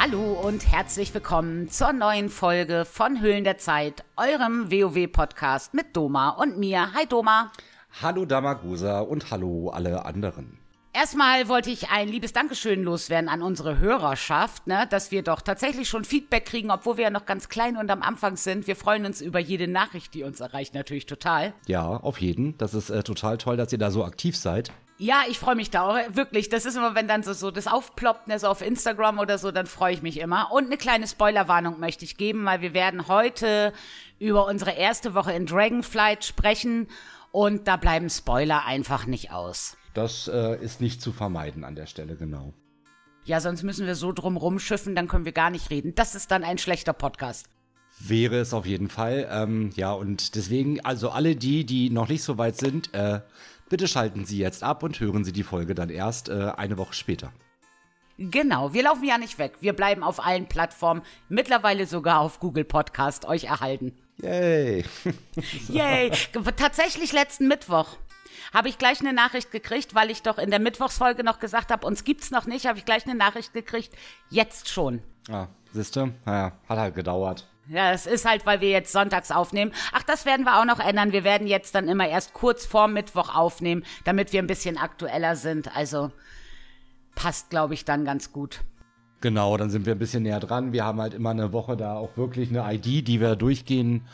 Hallo und herzlich willkommen zur neuen Folge von Hüllen der Zeit, eurem WoW-Podcast mit Doma und mir. Hi Doma. Hallo Damagusa und hallo alle anderen. Erstmal wollte ich ein liebes Dankeschön loswerden an unsere Hörerschaft, ne, dass wir doch tatsächlich schon Feedback kriegen, obwohl wir ja noch ganz klein und am Anfang sind. Wir freuen uns über jede Nachricht, die uns erreicht, natürlich total. Ja, auf jeden. Das ist äh, total toll, dass ihr da so aktiv seid. Ja, ich freue mich da auch, wirklich. Das ist immer, wenn dann so, so das aufploppt, ne, so auf Instagram oder so, dann freue ich mich immer. Und eine kleine Spoilerwarnung möchte ich geben, weil wir werden heute über unsere erste Woche in Dragonflight sprechen und da bleiben Spoiler einfach nicht aus. Das äh, ist nicht zu vermeiden an der Stelle, genau. Ja, sonst müssen wir so drum rumschiffen, dann können wir gar nicht reden. Das ist dann ein schlechter Podcast. Wäre es auf jeden Fall. Ähm, ja, und deswegen, also alle die, die noch nicht so weit sind, äh, bitte schalten Sie jetzt ab und hören Sie die Folge dann erst äh, eine Woche später. Genau, wir laufen ja nicht weg. Wir bleiben auf allen Plattformen, mittlerweile sogar auf Google Podcast, euch erhalten. Yay! Yay! Tatsächlich letzten Mittwoch habe ich gleich eine Nachricht gekriegt, weil ich doch in der Mittwochsfolge noch gesagt habe, uns gibt's noch nicht, habe ich gleich eine Nachricht gekriegt, jetzt schon. Ah, siehste, naja, hat halt gedauert. Ja, es ist halt, weil wir jetzt sonntags aufnehmen. Ach, das werden wir auch noch ändern. Wir werden jetzt dann immer erst kurz vor Mittwoch aufnehmen, damit wir ein bisschen aktueller sind. Also passt, glaube ich, dann ganz gut. Genau, dann sind wir ein bisschen näher dran. Wir haben halt immer eine Woche da auch wirklich eine ID, die wir durchgehen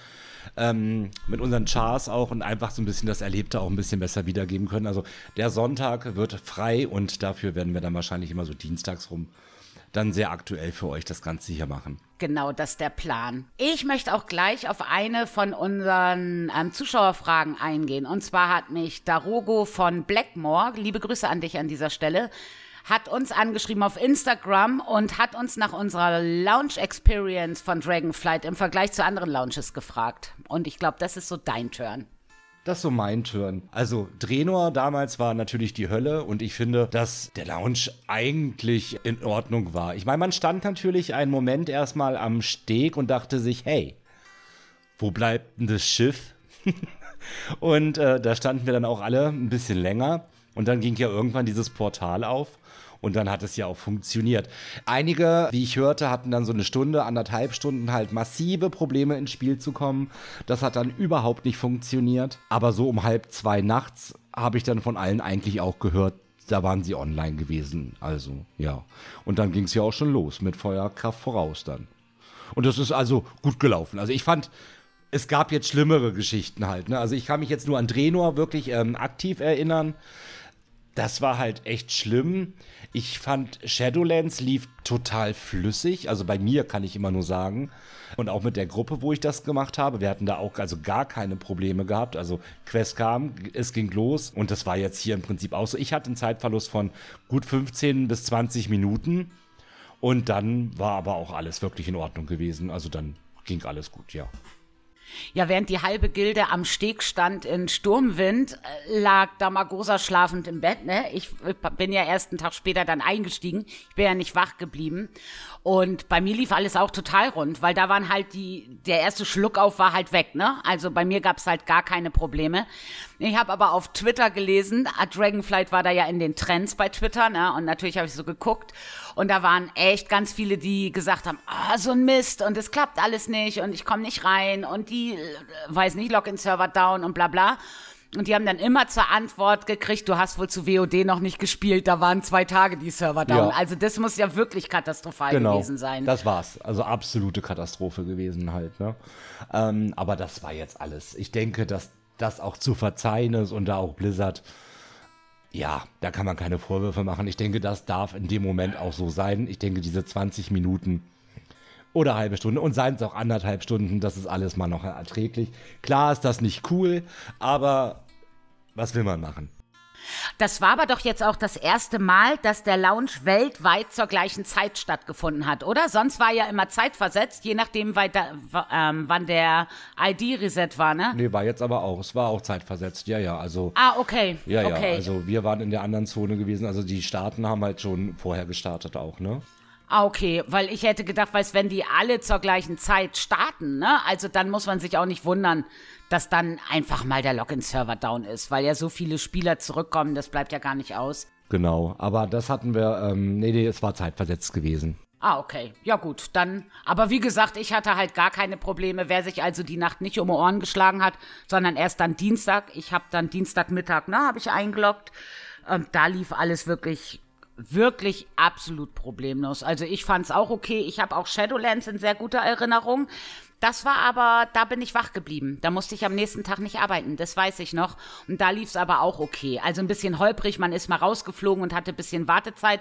ähm, mit unseren Chars auch und einfach so ein bisschen das Erlebte auch ein bisschen besser wiedergeben können. Also der Sonntag wird frei und dafür werden wir dann wahrscheinlich immer so dienstags rum dann sehr aktuell für euch das Ganze hier machen. Genau, das ist der Plan. Ich möchte auch gleich auf eine von unseren ähm, Zuschauerfragen eingehen. Und zwar hat mich Darogo von Blackmore, liebe Grüße an dich an dieser Stelle, hat uns angeschrieben auf Instagram und hat uns nach unserer Launch Experience von Dragonflight im Vergleich zu anderen Launches gefragt. Und ich glaube, das ist so dein Turn. Das ist so mein Turn. Also, Drenor damals war natürlich die Hölle und ich finde, dass der Lounge eigentlich in Ordnung war. Ich meine, man stand natürlich einen Moment erstmal am Steg und dachte sich, hey, wo bleibt denn das Schiff? und äh, da standen wir dann auch alle ein bisschen länger. Und dann ging ja irgendwann dieses Portal auf und dann hat es ja auch funktioniert. Einige, wie ich hörte, hatten dann so eine Stunde, anderthalb Stunden halt massive Probleme ins Spiel zu kommen. Das hat dann überhaupt nicht funktioniert. Aber so um halb zwei nachts habe ich dann von allen eigentlich auch gehört, da waren sie online gewesen. Also, ja. Und dann ging es ja auch schon los mit Feuerkraft voraus dann. Und das ist also gut gelaufen. Also ich fand, es gab jetzt schlimmere Geschichten halt. Ne? Also ich kann mich jetzt nur an Drenor wirklich ähm, aktiv erinnern. Das war halt echt schlimm. Ich fand Shadowlands lief total flüssig. Also bei mir kann ich immer nur sagen. Und auch mit der Gruppe, wo ich das gemacht habe. Wir hatten da auch also gar keine Probleme gehabt. Also Quest kam, es ging los. Und das war jetzt hier im Prinzip auch so. Ich hatte einen Zeitverlust von gut 15 bis 20 Minuten. Und dann war aber auch alles wirklich in Ordnung gewesen. Also dann ging alles gut, ja. Ja, während die halbe Gilde am Steg stand in Sturmwind, äh, lag Damagosa schlafend im Bett. Ne? Ich bin ja erst einen Tag später dann eingestiegen. Ich bin ja nicht wach geblieben. Und bei mir lief alles auch total rund, weil da waren halt die, der erste Schluck auf war halt weg, ne? Also bei mir gab's halt gar keine Probleme. Ich habe aber auf Twitter gelesen, Dragonflight war da ja in den Trends bei Twitter, ne? Und natürlich habe ich so geguckt. Und da waren echt ganz viele, die gesagt haben, ah, so ein Mist und es klappt alles nicht und ich komme nicht rein und die, äh, weiß nicht, Login-Server down und bla bla. Und die haben dann immer zur Antwort gekriegt, du hast wohl zu WOD noch nicht gespielt, da waren zwei Tage die Server down. Ja. Also das muss ja wirklich katastrophal genau, gewesen sein. Das war's. Also absolute Katastrophe gewesen halt. Ne? Ähm, aber das war jetzt alles. Ich denke, dass das auch zu verzeihen ist und da auch Blizzard, ja, da kann man keine Vorwürfe machen. Ich denke, das darf in dem Moment auch so sein. Ich denke, diese 20 Minuten oder halbe Stunde und seien es auch anderthalb Stunden, das ist alles mal noch erträglich. Klar ist das nicht cool, aber was will man machen? Das war aber doch jetzt auch das erste Mal, dass der Lounge weltweit zur gleichen Zeit stattgefunden hat, oder? Sonst war ja immer zeitversetzt, je nachdem, weiter, ähm, wann der ID-Reset war, ne? Nee, war jetzt aber auch. Es war auch zeitversetzt, ja, ja. Also, ah, okay. Ja, ja. Okay. Also wir waren in der anderen Zone gewesen. Also die Staaten haben halt schon vorher gestartet auch, ne? Ah, okay, weil ich hätte gedacht, weil wenn die alle zur gleichen Zeit starten, ne? Also dann muss man sich auch nicht wundern, dass dann einfach mal der Login-Server down ist, weil ja so viele Spieler zurückkommen, das bleibt ja gar nicht aus. Genau, aber das hatten wir, ähm, nee, nee, es war zeitversetzt gewesen. Ah, okay. Ja gut, dann. Aber wie gesagt, ich hatte halt gar keine Probleme. Wer sich also die Nacht nicht um die Ohren geschlagen hat, sondern erst dann Dienstag. Ich habe dann Dienstagmittag, ne, habe ich eingeloggt. Und da lief alles wirklich, wirklich absolut problemlos. Also ich fand es auch okay. Ich habe auch Shadowlands in sehr guter Erinnerung. Das war aber, da bin ich wach geblieben. Da musste ich am nächsten Tag nicht arbeiten, das weiß ich noch. Und da lief es aber auch okay. Also ein bisschen holprig, man ist mal rausgeflogen und hatte ein bisschen Wartezeit.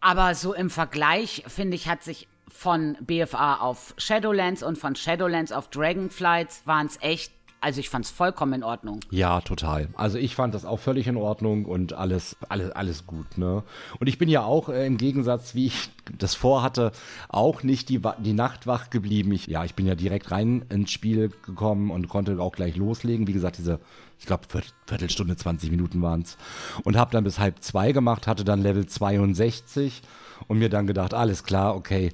Aber so im Vergleich, finde ich, hat sich von BFA auf Shadowlands und von Shadowlands auf Dragonflights waren es echt also ich fand es vollkommen in Ordnung. Ja, total. Also ich fand das auch völlig in Ordnung und alles, alles, alles gut. Ne? Und ich bin ja auch äh, im Gegensatz, wie ich das vorhatte, auch nicht die, die Nacht wach geblieben. Ich, ja, ich bin ja direkt rein ins Spiel gekommen und konnte auch gleich loslegen. Wie gesagt, diese, ich glaube, Viertelstunde, 20 Minuten waren es. Und habe dann bis halb zwei gemacht, hatte dann Level 62 und mir dann gedacht, alles klar, okay.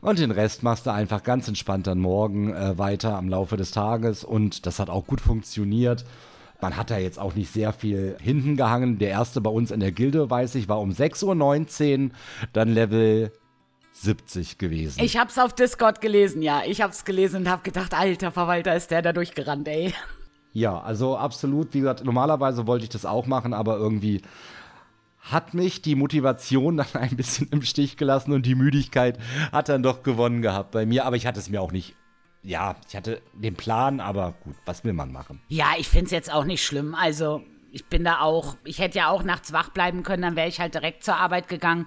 Und den Rest machst du einfach ganz entspannt dann morgen äh, weiter am Laufe des Tages. Und das hat auch gut funktioniert. Man hat da jetzt auch nicht sehr viel hinten gehangen. Der erste bei uns in der Gilde, weiß ich, war um 6.19 Uhr, dann Level 70 gewesen. Ich hab's auf Discord gelesen, ja. Ich hab's gelesen und hab gedacht, alter Verwalter, ist der da durchgerannt, ey. Ja, also absolut. Wie gesagt, normalerweise wollte ich das auch machen, aber irgendwie hat mich die Motivation dann ein bisschen im Stich gelassen und die Müdigkeit hat dann doch gewonnen gehabt bei mir. Aber ich hatte es mir auch nicht. Ja, ich hatte den Plan, aber gut, was will man machen? Ja, ich finde es jetzt auch nicht schlimm. Also, ich bin da auch, ich hätte ja auch nachts wach bleiben können, dann wäre ich halt direkt zur Arbeit gegangen.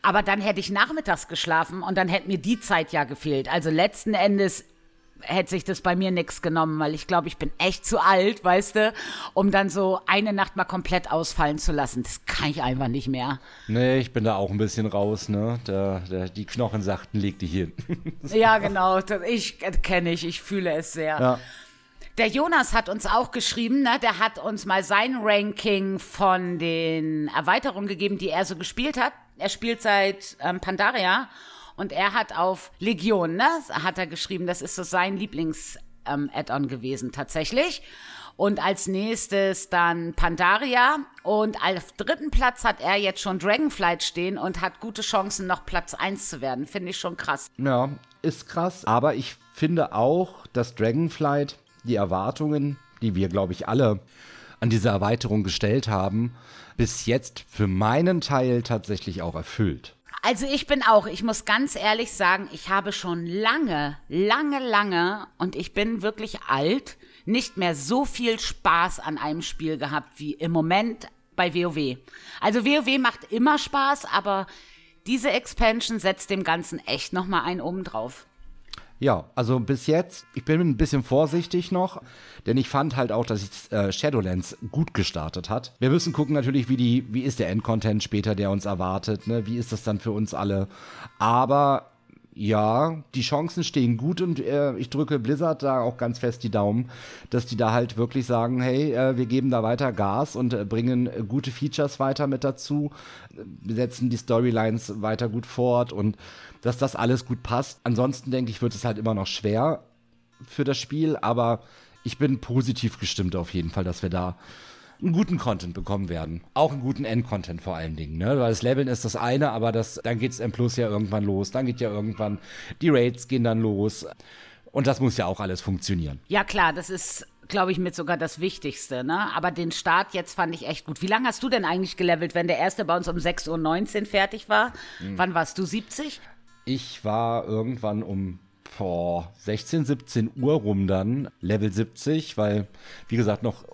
Aber dann hätte ich nachmittags geschlafen und dann hätte mir die Zeit ja gefehlt. Also letzten Endes hätte sich das bei mir nichts genommen, weil ich glaube, ich bin echt zu alt, weißt du, um dann so eine Nacht mal komplett ausfallen zu lassen. Das kann ich einfach nicht mehr. Nee, ich bin da auch ein bisschen raus, ne? Der, der, die Knochen sagten, leg dich hin. ja, genau. Das, ich kenne ich, ich fühle es sehr. Ja. Der Jonas hat uns auch geschrieben, ne? der hat uns mal sein Ranking von den Erweiterungen gegeben, die er so gespielt hat. Er spielt seit ähm, Pandaria und er hat auf Legion, ne, hat er geschrieben, das ist so sein Lieblings-Add-on ähm, gewesen tatsächlich. Und als nächstes dann Pandaria. Und auf dritten Platz hat er jetzt schon Dragonflight stehen und hat gute Chancen, noch Platz 1 zu werden. Finde ich schon krass. Ja, ist krass. Aber ich finde auch, dass Dragonflight die Erwartungen, die wir, glaube ich, alle an diese Erweiterung gestellt haben, bis jetzt für meinen Teil tatsächlich auch erfüllt. Also ich bin auch, ich muss ganz ehrlich sagen, ich habe schon lange, lange, lange und ich bin wirklich alt, nicht mehr so viel Spaß an einem Spiel gehabt wie im Moment bei WoW. Also WoW macht immer Spaß, aber diese Expansion setzt dem Ganzen echt nochmal einen oben drauf. Ja, also bis jetzt, ich bin ein bisschen vorsichtig noch, denn ich fand halt auch, dass äh, Shadowlands gut gestartet hat. Wir müssen gucken natürlich, wie, die, wie ist der Endcontent später, der uns erwartet, ne? wie ist das dann für uns alle. Aber ja, die Chancen stehen gut und äh, ich drücke Blizzard da auch ganz fest die Daumen, dass die da halt wirklich sagen, hey, äh, wir geben da weiter Gas und äh, bringen gute Features weiter mit dazu, wir setzen die Storylines weiter gut fort und dass das alles gut passt. Ansonsten denke ich, wird es halt immer noch schwer für das Spiel, aber ich bin positiv gestimmt auf jeden Fall, dass wir da einen guten Content bekommen werden. Auch einen guten End-Content vor allen Dingen. Ne? Weil das Leveln ist das eine, aber das, dann geht es M Plus ja irgendwann los. Dann geht ja irgendwann, die Raids gehen dann los. Und das muss ja auch alles funktionieren. Ja, klar, das ist, glaube ich, mit sogar das Wichtigste. Ne? Aber den Start jetzt fand ich echt gut. Wie lange hast du denn eigentlich gelevelt, wenn der erste bei uns um 6.19 Uhr fertig war? Mhm. Wann warst du 70? Ich war irgendwann um vor 16, 17 Uhr rum dann, Level 70, weil, wie gesagt, noch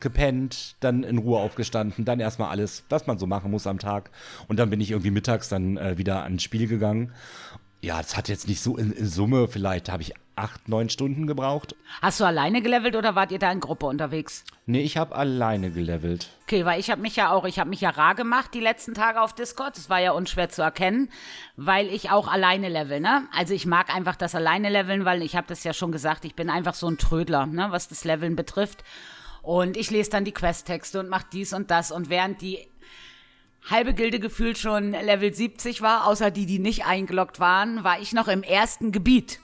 gepennt, dann in Ruhe aufgestanden, dann erstmal alles, was man so machen muss am Tag. Und dann bin ich irgendwie mittags dann äh, wieder ans Spiel gegangen. Ja, das hat jetzt nicht so in, in Summe, vielleicht habe ich acht, neun Stunden gebraucht. Hast du alleine gelevelt oder wart ihr da in Gruppe unterwegs? Nee, ich habe alleine gelevelt. Okay, weil ich habe mich ja auch, ich habe mich ja rar gemacht die letzten Tage auf Discord. Das war ja unschwer zu erkennen, weil ich auch alleine level, ne? Also ich mag einfach das alleine leveln, weil ich habe das ja schon gesagt, ich bin einfach so ein Trödler, ne, was das Leveln betrifft. Und ich lese dann die Questtexte und mache dies und das. Und während die halbe Gilde gefühlt schon Level 70 war, außer die, die nicht eingeloggt waren, war ich noch im ersten Gebiet.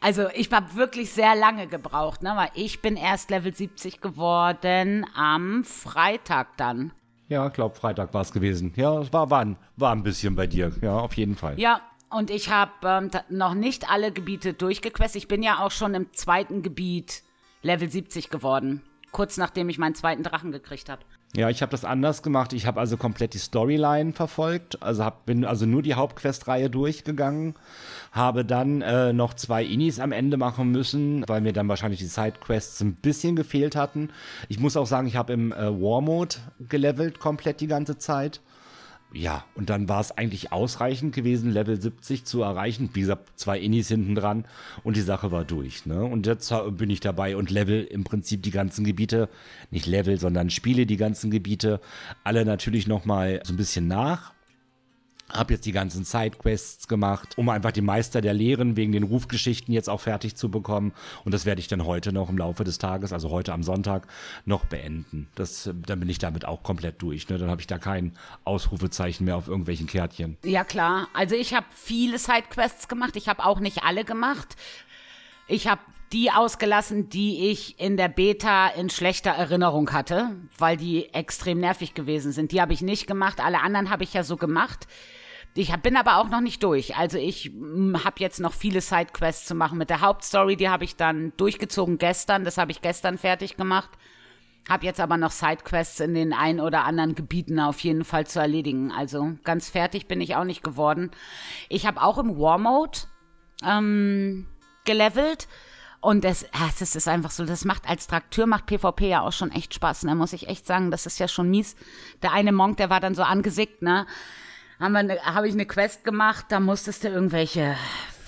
Also ich habe wirklich sehr lange gebraucht, ne? weil ich bin erst Level 70 geworden am Freitag dann. Ja, glaub, Freitag war es gewesen. Ja, es war, war, ein, war ein bisschen bei dir. Ja, auf jeden Fall. Ja, und ich habe ähm, noch nicht alle Gebiete durchgequestet. Ich bin ja auch schon im zweiten Gebiet Level 70 geworden. Kurz nachdem ich meinen zweiten Drachen gekriegt habe. Ja, ich habe das anders gemacht. Ich habe also komplett die Storyline verfolgt. Also hab, bin also nur die Hauptquestreihe durchgegangen. Habe dann äh, noch zwei Inis am Ende machen müssen, weil mir dann wahrscheinlich die Sidequests ein bisschen gefehlt hatten. Ich muss auch sagen, ich habe im äh, War Mode gelevelt komplett die ganze Zeit. Ja, und dann war es eigentlich ausreichend gewesen, Level 70 zu erreichen. Wie gesagt, zwei Innis hinten dran und die Sache war durch. Ne? Und jetzt bin ich dabei und level im Prinzip die ganzen Gebiete, nicht level, sondern spiele die ganzen Gebiete, alle natürlich nochmal so ein bisschen nach habe jetzt die ganzen Sidequests gemacht, um einfach die Meister der Lehren wegen den Rufgeschichten jetzt auch fertig zu bekommen. Und das werde ich dann heute noch im Laufe des Tages, also heute am Sonntag, noch beenden. Das, dann bin ich damit auch komplett durch. Ne? Dann habe ich da kein Ausrufezeichen mehr auf irgendwelchen Kärtchen. Ja klar, also ich habe viele Sidequests gemacht. Ich habe auch nicht alle gemacht. Ich habe die ausgelassen, die ich in der Beta in schlechter Erinnerung hatte, weil die extrem nervig gewesen sind. Die habe ich nicht gemacht. Alle anderen habe ich ja so gemacht. Ich hab, bin aber auch noch nicht durch. Also ich mm, habe jetzt noch viele Sidequests zu machen. Mit der Hauptstory, die habe ich dann durchgezogen gestern. Das habe ich gestern fertig gemacht. Hab jetzt aber noch Sidequests in den ein oder anderen Gebieten auf jeden Fall zu erledigen. Also ganz fertig bin ich auch nicht geworden. Ich habe auch im War Mode ähm, gelevelt. Und das, das ist einfach so, das macht als Trakteur macht PvP ja auch schon echt Spaß, ne? Muss ich echt sagen, das ist ja schon mies. Der eine Monk, der war dann so angesickt, ne? Haben wir ne, habe ich eine Quest gemacht, da musstest du irgendwelche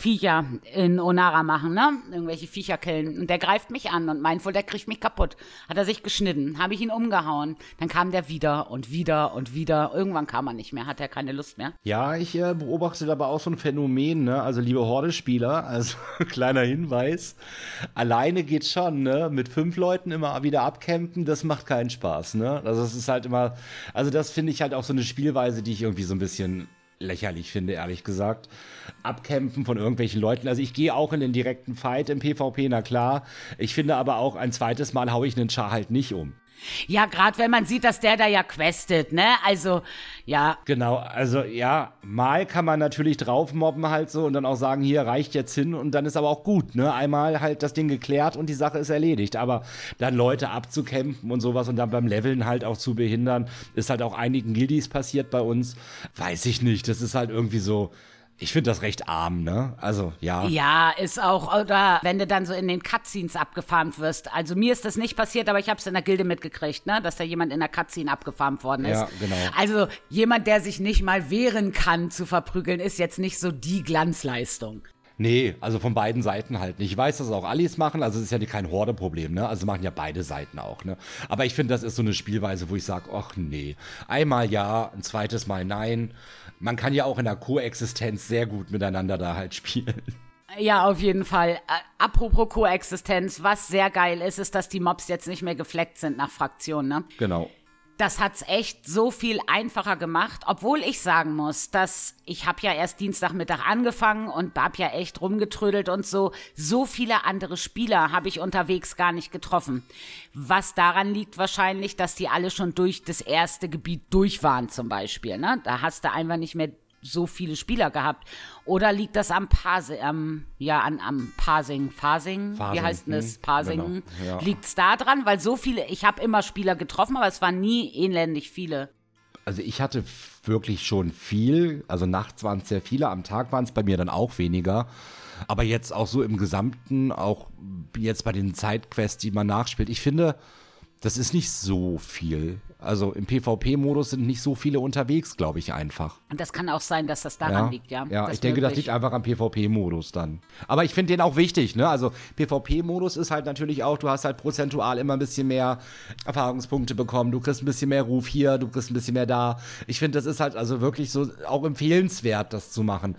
Viecher in Onara machen, ne? Irgendwelche Viecher killen. Und der greift mich an und meint wohl, der kriegt mich kaputt. Hat er sich geschnitten. Habe ich ihn umgehauen. Dann kam der wieder und wieder und wieder. Irgendwann kam er nicht mehr, hat er keine Lust mehr. Ja, ich äh, beobachte aber auch so ein Phänomen, ne? Also, liebe Horde-Spieler, also kleiner Hinweis. Alleine geht schon, ne? Mit fünf Leuten immer wieder abcampen, das macht keinen Spaß, ne? Also, es ist halt immer, also, das finde ich halt auch so eine Spielweise, die ich irgendwie so ein bisschen lächerlich finde, ehrlich gesagt. Abkämpfen von irgendwelchen Leuten. Also ich gehe auch in den direkten Fight im PvP, na klar. Ich finde aber auch ein zweites Mal haue ich einen Char halt nicht um. Ja, gerade wenn man sieht, dass der da ja questet, ne? Also, ja. Genau, also ja, mal kann man natürlich drauf mobben halt so und dann auch sagen, hier reicht jetzt hin und dann ist aber auch gut, ne? Einmal halt das Ding geklärt und die Sache ist erledigt. Aber dann Leute abzukämpfen und sowas und dann beim Leveln halt auch zu behindern, ist halt auch einigen Guildies passiert bei uns. Weiß ich nicht. Das ist halt irgendwie so ich finde das recht arm, ne? Also, ja. Ja, ist auch, oder wenn du dann so in den Cutscenes abgefarmt wirst. Also mir ist das nicht passiert, aber ich habe es in der Gilde mitgekriegt, ne? Dass da jemand in der Cutscene abgefarmt worden ist. Ja, genau. Also jemand, der sich nicht mal wehren kann zu verprügeln, ist jetzt nicht so die Glanzleistung. Nee, also von beiden Seiten halt nicht. Ich weiß, dass auch Allies machen, also es ist ja kein Horde-Problem, ne? Also machen ja beide Seiten auch, ne? Aber ich finde, das ist so eine Spielweise, wo ich sage, ach nee, einmal ja, ein zweites Mal nein man kann ja auch in der Koexistenz sehr gut miteinander da halt spielen. Ja, auf jeden Fall. Äh, apropos Koexistenz, was sehr geil ist, ist, dass die Mobs jetzt nicht mehr gefleckt sind nach Fraktionen, ne? Genau das hat's echt so viel einfacher gemacht, obwohl ich sagen muss, dass ich habe ja erst Dienstagmittag angefangen und hab ja echt rumgetrödelt und so. So viele andere Spieler habe ich unterwegs gar nicht getroffen. Was daran liegt wahrscheinlich, dass die alle schon durch das erste Gebiet durch waren zum Beispiel. Ne? Da hast du einfach nicht mehr so viele Spieler gehabt? Oder liegt das am Parsing, ähm, ja, an, am Parsing, Phasing, wie heißt denn das? Hm, Parsing. Genau, ja. Liegt es da dran? Weil so viele, ich habe immer Spieler getroffen, aber es waren nie ähnlich viele. Also ich hatte wirklich schon viel, also nachts waren es sehr viele, am Tag waren es bei mir dann auch weniger. Aber jetzt auch so im Gesamten, auch jetzt bei den Zeitquests, die man nachspielt, ich finde, das ist nicht so viel. Also im PvP-Modus sind nicht so viele unterwegs, glaube ich einfach. Und das kann auch sein, dass das daran ja, liegt, ja. Ja, das ich denke, das liegt einfach am PvP-Modus dann. Aber ich finde den auch wichtig, ne? Also PvP-Modus ist halt natürlich auch, du hast halt prozentual immer ein bisschen mehr Erfahrungspunkte bekommen, du kriegst ein bisschen mehr Ruf hier, du kriegst ein bisschen mehr da. Ich finde, das ist halt also wirklich so auch empfehlenswert, das zu machen.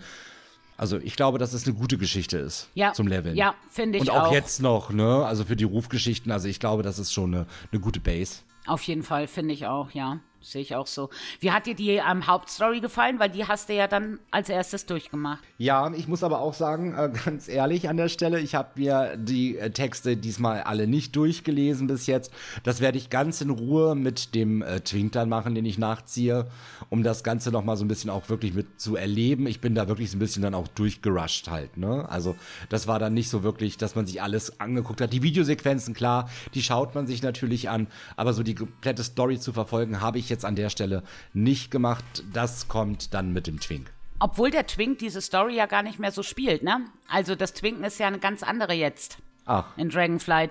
Also ich glaube, dass es eine gute Geschichte ist ja, zum Leveln. Ja, finde ich auch. Und auch, auch jetzt noch, ne? Also für die Rufgeschichten, also ich glaube, das ist schon eine, eine gute Base. Auf jeden Fall, finde ich auch, ja. Sehe ich auch so. Wie hat dir die ähm, Hauptstory gefallen? Weil die hast du ja dann als erstes durchgemacht. Ja, ich muss aber auch sagen, äh, ganz ehrlich an der Stelle, ich habe mir die äh, Texte diesmal alle nicht durchgelesen bis jetzt. Das werde ich ganz in Ruhe mit dem äh, Twink dann machen, den ich nachziehe, um das Ganze nochmal so ein bisschen auch wirklich mit zu erleben. Ich bin da wirklich so ein bisschen dann auch durchgerusht halt, ne? Also das war dann nicht so wirklich, dass man sich alles angeguckt hat. Die Videosequenzen, klar, die schaut man sich natürlich an, aber so die komplette Story zu verfolgen, habe ich jetzt an der Stelle nicht gemacht. Das kommt dann mit dem Twink. Obwohl der Twink diese Story ja gar nicht mehr so spielt, ne? Also das Twinken ist ja eine ganz andere jetzt. Ach. In Dragonflight.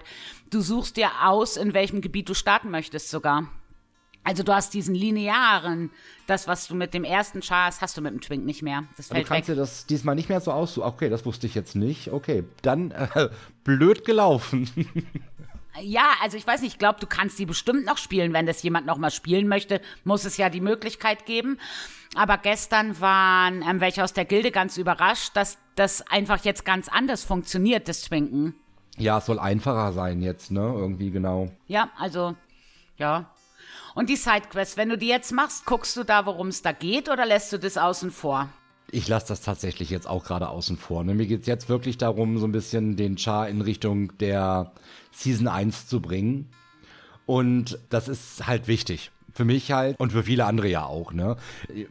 Du suchst dir aus, in welchem Gebiet du starten möchtest sogar. Also du hast diesen linearen, das, was du mit dem ersten Char hast, hast du mit dem Twink nicht mehr. Das fällt du kannst weg. dir das diesmal nicht mehr so aussuchen. Okay, das wusste ich jetzt nicht. Okay, dann äh, blöd gelaufen. Ja, also ich weiß nicht, ich glaube, du kannst die bestimmt noch spielen, wenn das jemand noch mal spielen möchte, muss es ja die Möglichkeit geben. Aber gestern waren ähm, welche aus der Gilde ganz überrascht, dass das einfach jetzt ganz anders funktioniert, das Twinken. Ja, es soll einfacher sein jetzt, ne? Irgendwie genau. Ja, also, ja. Und die Sidequests, wenn du die jetzt machst, guckst du da, worum es da geht, oder lässt du das außen vor? Ich lasse das tatsächlich jetzt auch gerade außen vor. Ne? Mir geht es jetzt wirklich darum, so ein bisschen den Char in Richtung der Season 1 zu bringen. Und das ist halt wichtig. Für mich halt und für viele andere ja auch, ne?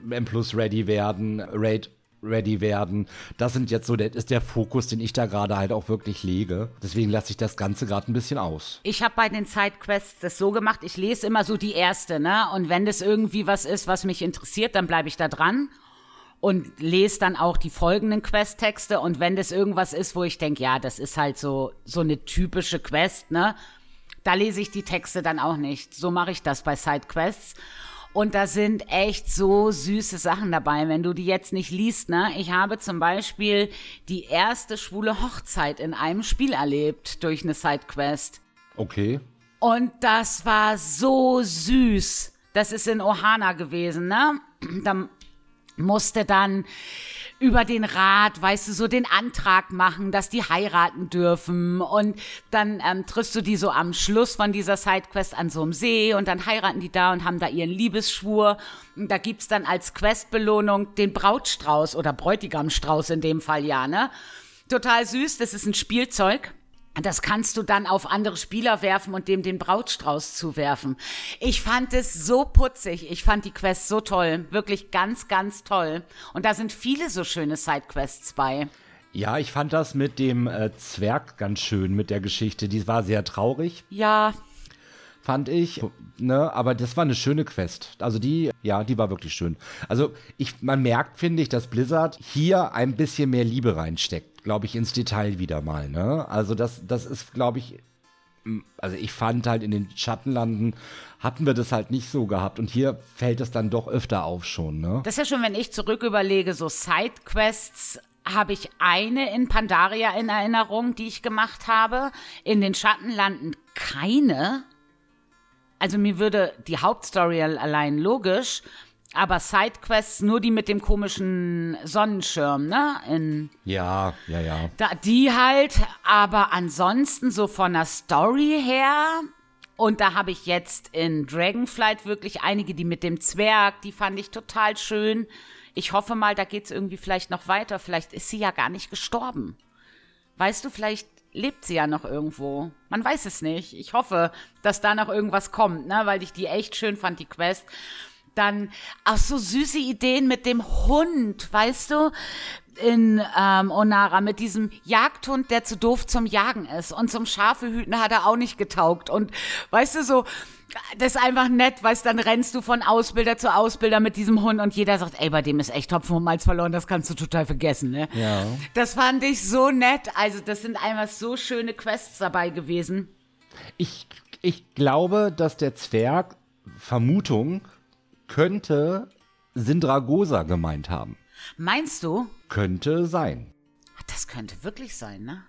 M Plus ready werden, Raid ready werden. Das sind jetzt so, der ist der Fokus, den ich da gerade halt auch wirklich lege. Deswegen lasse ich das Ganze gerade ein bisschen aus. Ich habe bei den Sidequests das so gemacht, ich lese immer so die erste, ne? Und wenn das irgendwie was ist, was mich interessiert, dann bleibe ich da dran und lese dann auch die folgenden Questtexte und wenn das irgendwas ist, wo ich denke, ja, das ist halt so so eine typische Quest, ne? Da lese ich die Texte dann auch nicht. So mache ich das bei Sidequests. Und da sind echt so süße Sachen dabei, wenn du die jetzt nicht liest, ne? Ich habe zum Beispiel die erste schwule Hochzeit in einem Spiel erlebt durch eine Sidequest. Okay. Und das war so süß. Das ist in Ohana gewesen, ne? Da musste dann über den Rat, weißt du, so den Antrag machen, dass die heiraten dürfen. Und dann ähm, triffst du die so am Schluss von dieser Sidequest an so einem See und dann heiraten die da und haben da ihren Liebesschwur. Und da gibt's dann als Questbelohnung den Brautstrauß oder Bräutigamstrauß in dem Fall ja, ne? Total süß, das ist ein Spielzeug. Das kannst du dann auf andere Spieler werfen und dem den Brautstrauß zuwerfen. Ich fand es so putzig. Ich fand die Quest so toll. Wirklich ganz, ganz toll. Und da sind viele so schöne Sidequests bei. Ja, ich fand das mit dem äh, Zwerg ganz schön mit der Geschichte. Die war sehr traurig. Ja. Fand ich. Ne, aber das war eine schöne Quest. Also die, ja, die war wirklich schön. Also ich, man merkt, finde ich, dass Blizzard hier ein bisschen mehr Liebe reinsteckt glaube ich, ins Detail wieder mal. Ne? Also das, das ist, glaube ich, also ich fand halt in den Schattenlanden hatten wir das halt nicht so gehabt und hier fällt es dann doch öfter auf schon. Ne? Das ist ja schon, wenn ich zurück überlege, so Sidequests habe ich eine in Pandaria in Erinnerung, die ich gemacht habe. In den Schattenlanden keine. Also mir würde die Hauptstory allein logisch, aber Sidequests nur die mit dem komischen Sonnenschirm, ne? In, ja, ja, ja. Da, die halt, aber ansonsten so von der Story her. Und da habe ich jetzt in Dragonflight wirklich einige, die mit dem Zwerg, die fand ich total schön. Ich hoffe mal, da geht's irgendwie vielleicht noch weiter. Vielleicht ist sie ja gar nicht gestorben. Weißt du, vielleicht lebt sie ja noch irgendwo. Man weiß es nicht. Ich hoffe, dass da noch irgendwas kommt, ne? Weil ich die echt schön fand, die Quest. Dann auch so süße Ideen mit dem Hund, weißt du? in ähm, Onara mit diesem Jagdhund, der zu doof zum Jagen ist. Und zum Schafehüten hat er auch nicht getaugt. Und weißt du, so, das ist einfach nett, weißt dann rennst du von Ausbilder zu Ausbilder mit diesem Hund und jeder sagt, ey, bei dem ist echt Topfen und Malz verloren, das kannst du total vergessen, ne? Ja. Das fand ich so nett. Also, das sind einfach so schöne Quests dabei gewesen. Ich, ich glaube, dass der Zwerg Vermutung könnte Sindragosa gemeint haben. Meinst du? Könnte sein. Das könnte wirklich sein, ne?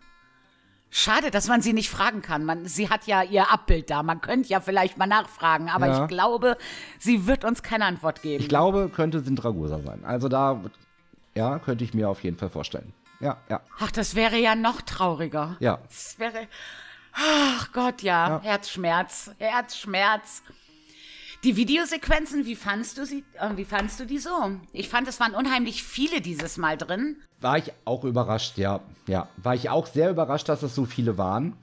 Schade, dass man sie nicht fragen kann. Man, sie hat ja ihr Abbild da. Man könnte ja vielleicht mal nachfragen, aber ja. ich glaube, sie wird uns keine Antwort geben. Ich glaube, könnte Sindragosa sein. Also da, ja, könnte ich mir auf jeden Fall vorstellen. Ja, ja. Ach, das wäre ja noch trauriger. Ja. Das wäre, ach Gott, ja. ja. Herzschmerz, Herzschmerz. Die Videosequenzen, wie fandst du sie, äh, wie fandst du die so? Ich fand, es waren unheimlich viele dieses Mal drin. War ich auch überrascht, ja. Ja, war ich auch sehr überrascht, dass es so viele waren.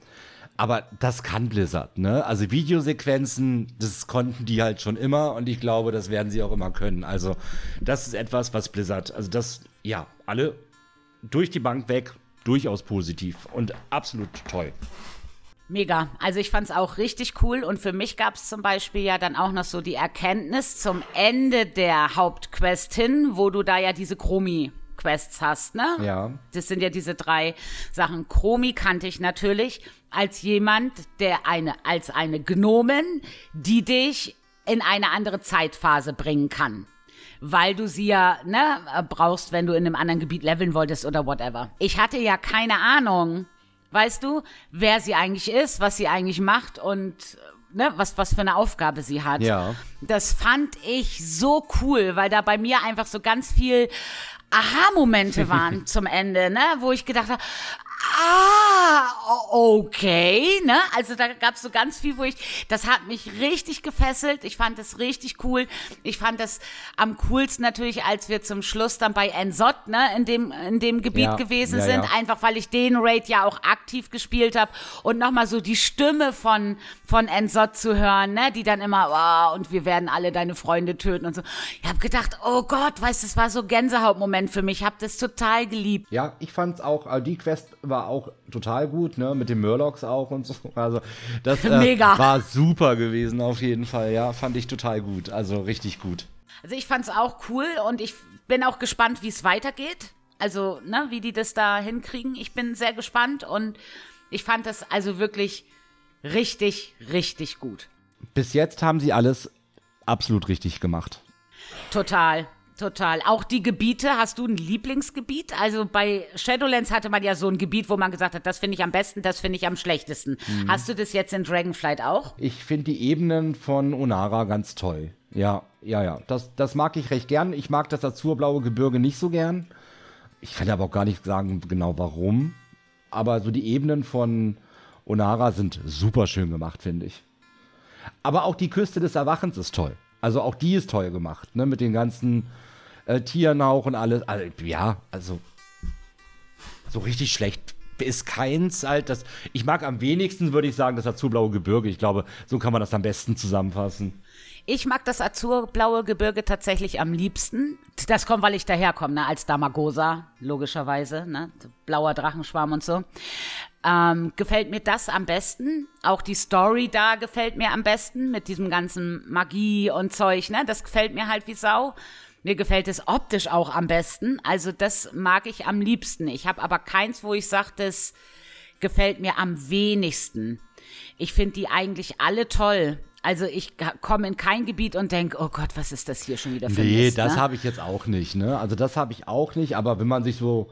Aber das kann Blizzard, ne? Also Videosequenzen, das konnten die halt schon immer und ich glaube, das werden sie auch immer können. Also das ist etwas, was Blizzard, also das, ja, alle durch die Bank weg, durchaus positiv und absolut toll. Mega. Also ich fand es auch richtig cool und für mich gab es zum Beispiel ja dann auch noch so die Erkenntnis zum Ende der Hauptquest hin, wo du da ja diese Chromi Quests hast, ne? Ja. Das sind ja diese drei Sachen. Chromi kannte ich natürlich als jemand, der eine, als eine Gnomen, die dich in eine andere Zeitphase bringen kann. Weil du sie ja, ne, brauchst, wenn du in einem anderen Gebiet leveln wolltest oder whatever. Ich hatte ja keine Ahnung, weißt du, wer sie eigentlich ist, was sie eigentlich macht und ne, was, was für eine Aufgabe sie hat. Ja. Das fand ich so cool, weil da bei mir einfach so ganz viel Aha-Momente waren zum Ende, ne, wo ich gedacht habe, ah, okay, ne? Also da gab es so ganz viel, wo ich, das hat mich richtig gefesselt. Ich fand es richtig cool. Ich fand es am coolsten natürlich, als wir zum Schluss dann bei Ensot, ne, in dem, in dem Gebiet Ja, gewesen ja, sind. ja. Einfach weil ich den Raid ja auch aktiv gespielt habe und nochmal so die Stimme von, von Ensot zu hören, ne, die dann immer, oh, und wir werden alle deine Freunde töten und so. Ich habe gedacht, oh Gott, weißt du, das war so Gänsehautmoment für mich. Ich habe das total geliebt. Ja, ich fand's auch, also die Quest war auch total gut, ne, mit den Murlocs auch und so. Also das äh, Mega. war super gewesen auf jeden Fall, ja, fand ich total gut, also richtig gut. Also ich fand's auch cool und ich bin auch gespannt, wie es weitergeht. Also, ne, wie die das da hinkriegen. Ich bin sehr gespannt und ich fand das also wirklich richtig, richtig gut. Bis jetzt haben sie alles absolut richtig gemacht. Total. Total. Auch die Gebiete, hast du ein Lieblingsgebiet? Also bei Shadowlands hatte man ja so ein Gebiet, wo man gesagt hat, das finde ich am besten, das finde ich am schlechtesten. Hast du das jetzt in Dragonflight auch? Ich finde die Ebenen von Onara ganz toll. Ja, ja, ja. Das, das mag ich recht gern. Ich mag das azurblaue Gebirge nicht so gern. Ich kann aber auch gar nicht sagen genau warum. Aber so die Ebenen von Onara sind super schön gemacht, finde ich. Aber auch die Küste des Erwachens ist toll. Also auch die ist toll gemacht, ne? Mit den ganzen äh, Tieren auch und alles. Also, ja, also so richtig schlecht ist keins halt. Das, ich mag am wenigsten, würde ich sagen, das azurblaue Gebirge. Ich glaube, so kann man das am besten zusammenfassen. Ich mag das azurblaue Gebirge tatsächlich am liebsten. Das kommt, weil ich daherkomme, ne, als Damagosa, logischerweise, ne, blauer Drachenschwarm und so. Ähm, gefällt mir das am besten. Auch die Story da gefällt mir am besten mit diesem ganzen Magie und Zeug, ne, das gefällt mir halt wie Sau. Mir gefällt es optisch auch am besten. Also das mag ich am liebsten. Ich habe aber keins, wo ich sage, das gefällt mir am wenigsten. Ich finde die eigentlich alle toll. Also ich komme in kein Gebiet und denke, oh Gott, was ist das hier schon wieder für ein Nee, Mist, das ne? habe ich jetzt auch nicht, ne? Also das habe ich auch nicht, aber wenn man sich so,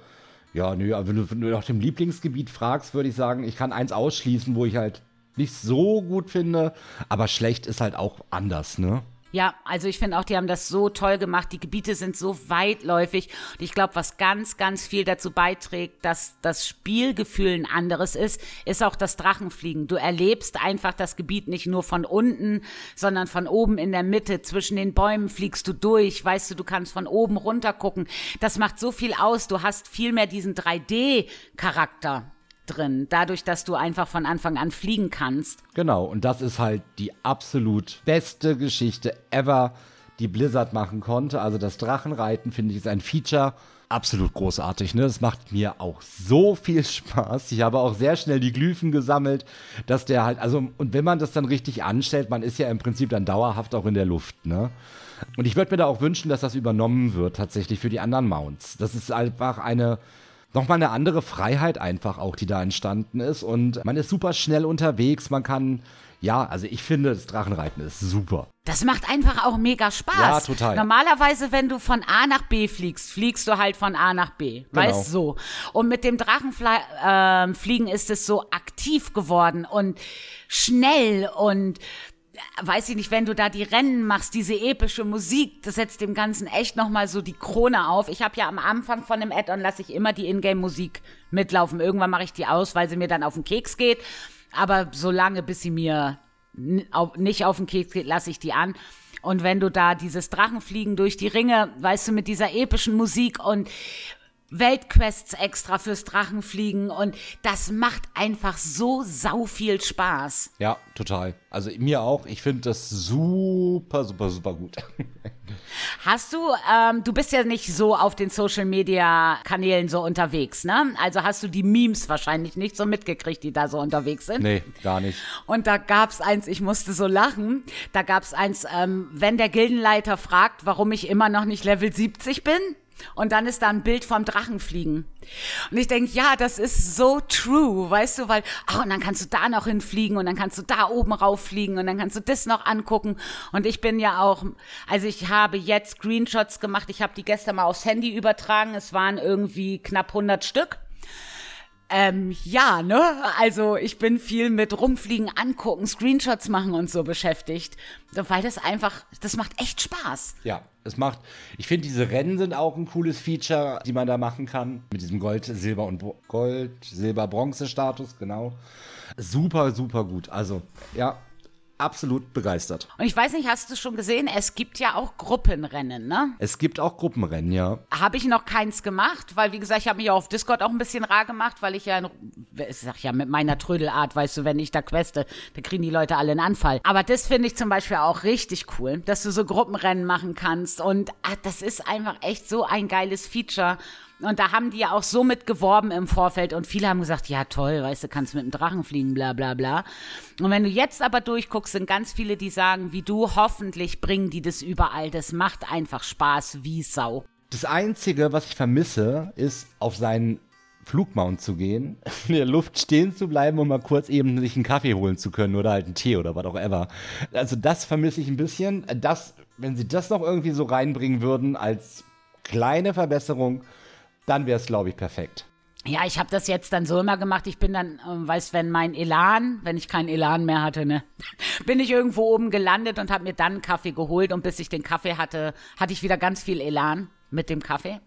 ja, nö, aber wenn du, wenn du nach dem Lieblingsgebiet fragst, würde ich sagen, ich kann eins ausschließen, wo ich halt nicht so gut finde, aber schlecht ist halt auch anders, ne? Ja, also ich finde auch, die haben das so toll gemacht. Die Gebiete sind so weitläufig. Und ich glaube, was ganz, ganz viel dazu beiträgt, dass das Spielgefühl ein anderes ist, ist auch das Drachenfliegen. Du erlebst einfach das Gebiet nicht nur von unten, sondern von oben in der Mitte. Zwischen den Bäumen fliegst du durch. Weißt du, du kannst von oben runter gucken. Das macht so viel aus. Du hast viel mehr diesen 3D-Charakter drin. Dadurch, dass du einfach von Anfang an fliegen kannst. Genau, und das ist halt die absolut beste Geschichte ever, die Blizzard machen konnte. Also das Drachenreiten, finde ich, ist ein Feature. Absolut großartig, ne? Es macht mir auch so viel Spaß. Ich habe auch sehr schnell die Glyphen gesammelt, dass der halt, also, und wenn man das dann richtig anstellt, man ist ja im Prinzip dann dauerhaft auch in der Luft, ne? Und ich würde mir da auch wünschen, dass das übernommen wird, tatsächlich für die anderen Mounts. Das ist einfach eine, nochmal eine andere Freiheit einfach auch, die da entstanden ist. Und man ist super schnell unterwegs. Man kann, ja, also ich finde, das Drachenreiten ist super. Das macht einfach auch mega Spaß. Ja, total. Normalerweise, wenn du von A nach B fliegst, fliegst du halt von A nach B. Genau. Weißt so. Und mit dem Drachenfliegen äh, Fliegen ist es so aktiv geworden und schnell und äh, weiß ich nicht, wenn du da die Rennen machst, diese epische Musik, das setzt dem Ganzen echt nochmal so die Krone auf. Ich habe ja am Anfang von dem Add-on lasse ich immer die Ingame-Musik mitlaufen. Irgendwann mache ich die aus, weil sie mir dann auf den Keks geht. Aber so lange, bis sie mir nicht auf den Keks geht, lasse ich die an. Und wenn du da dieses Drachenfliegen durch die Ringe, weißt du, mit dieser epischen Musik und Weltquests extra fürs Drachenfliegen und das macht einfach so sau viel Spaß. Ja, total. Also mir auch. Ich finde das super, super, super gut. Hast du, ähm, du bist ja nicht so auf den Social Media Kanälen so unterwegs, ne? Also hast du die Memes wahrscheinlich nicht so mitgekriegt, die da so unterwegs sind? Nee, gar nicht. Und da gab's eins, ich musste so lachen. Da gab's eins, ähm, wenn der Gildenleiter fragt, warum ich immer noch nicht Level 70 bin. Und dann ist da ein Bild vom Drachenfliegen. Und ich denke, ja, das ist so true, weißt du, weil, ach, und dann kannst du da noch hinfliegen und dann kannst du da oben rauffliegen und dann kannst du das noch angucken. Und ich bin ja auch, also ich habe jetzt Screenshots gemacht, ich habe die gestern mal aufs Handy übertragen, es waren irgendwie knapp 100 Stück. Ähm, ja, ne? Also ich bin viel mit rumfliegen, angucken, Screenshots machen und so beschäftigt, weil das einfach, das macht echt Spaß. Ja, es macht, ich finde diese Rennen sind auch ein cooles Feature, die man da machen kann. Mit diesem Gold, Silber und Bo Gold, Silber, Bronze Status, genau. Super, super gut. Also, ja, absolut begeistert. Und ich weiß nicht, hast du schon gesehen, es gibt ja auch Gruppenrennen, ne? Es gibt auch Gruppenrennen, ja. Habe ich noch keins gemacht, weil wie gesagt, ich habe mich auf Discord auch ein bisschen rar gemacht, weil ich ja, ich sag ja, mit meiner Trödelart, weißt du, wenn ich da queste, da kriegen die Leute alle einen Anfall. Aber das finde ich zum Beispiel auch richtig cool, dass du so Gruppenrennen machen kannst und ach, das ist einfach echt so ein geiles Feature. Und da haben die ja auch so mit geworben im Vorfeld und viele haben gesagt, ja toll, weißt du, kannst mit dem Drachen fliegen, bla bla bla. Und wenn du jetzt aber durchguckst, sind ganz viele, die sagen, wie du, hoffentlich bringen die das überall. Das macht einfach Spaß wie Sau. Das Einzige, was ich vermisse, ist auf seinen Flugmount zu gehen, in der Luft stehen zu bleiben und mal kurz eben sich einen Kaffee holen zu können oder halt einen Tee oder was auch immer. Also das vermisse ich ein bisschen. Das, wenn sie das noch irgendwie so reinbringen würden als kleine Verbesserung, dann wäre es, glaube ich, perfekt. Ja, ich habe das jetzt dann so immer gemacht. Ich bin dann, äh, weiß, wenn mein Elan, wenn ich keinen Elan mehr hatte, ne, bin ich irgendwo oben gelandet und habe mir dann einen Kaffee geholt. Und bis ich den Kaffee hatte, hatte ich wieder ganz viel Elan mit dem Kaffee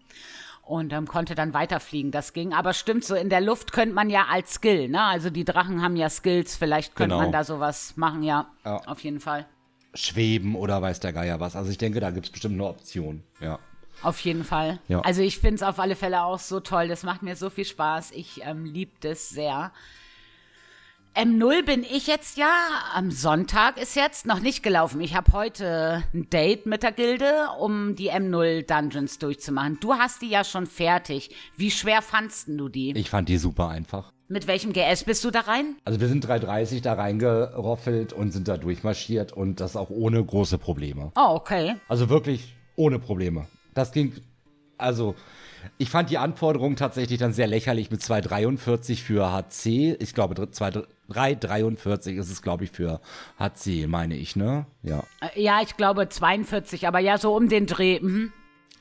und ähm, konnte dann weiterfliegen. Das ging. Aber stimmt so, in der Luft könnte man ja als Skill, ne? Also die Drachen haben ja Skills. Vielleicht könnte genau. man da sowas machen, ja, ja. Auf jeden Fall. Schweben oder weiß der Geier was. Also ich denke, da gibt es bestimmt eine Option, ja. Auf jeden Fall. Ja. Also ich finde es auf alle Fälle auch so toll. Das macht mir so viel Spaß. Ich ähm, liebe das sehr. M0 bin ich jetzt ja, am Sonntag ist jetzt noch nicht gelaufen. Ich habe heute ein Date mit der Gilde, um die M0 Dungeons durchzumachen. Du hast die ja schon fertig. Wie schwer fandst du die? Ich fand die super einfach. Mit welchem GS bist du da rein? Also wir sind 330 da reingeroffelt und sind da durchmarschiert und das auch ohne große Probleme. Oh, okay. Also wirklich ohne Probleme. Das ging, also ich fand die Anforderung tatsächlich dann sehr lächerlich mit 2,43 für HC. Ich glaube, 3,43 ist es, glaube ich, für HC, meine ich, ne? Ja. Äh, ja, ich glaube 42, aber ja, so um den Dreh. Mhm.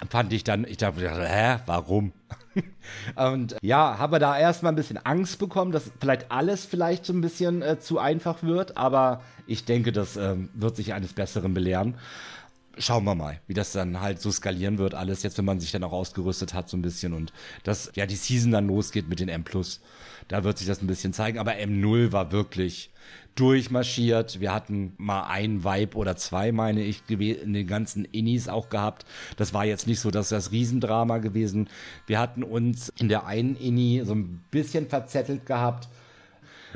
Fand ich dann, ich dachte, hä, warum? und ja, habe da erstmal ein bisschen Angst bekommen, dass vielleicht alles vielleicht so ein bisschen äh, zu einfach wird, aber ich denke, das äh, wird sich eines Besseren belehren schauen wir mal, wie das dann halt so skalieren wird, alles jetzt, wenn man sich dann auch ausgerüstet hat, so ein bisschen und dass ja die Season dann losgeht mit den M Da wird sich das ein bisschen zeigen, aber M0 war wirklich durchmarschiert. Wir hatten mal ein Vibe oder zwei, meine ich, in den ganzen Innis auch gehabt. Das war jetzt nicht so, dass das Riesendrama gewesen. Wir hatten uns in der einen Inni so ein bisschen verzettelt gehabt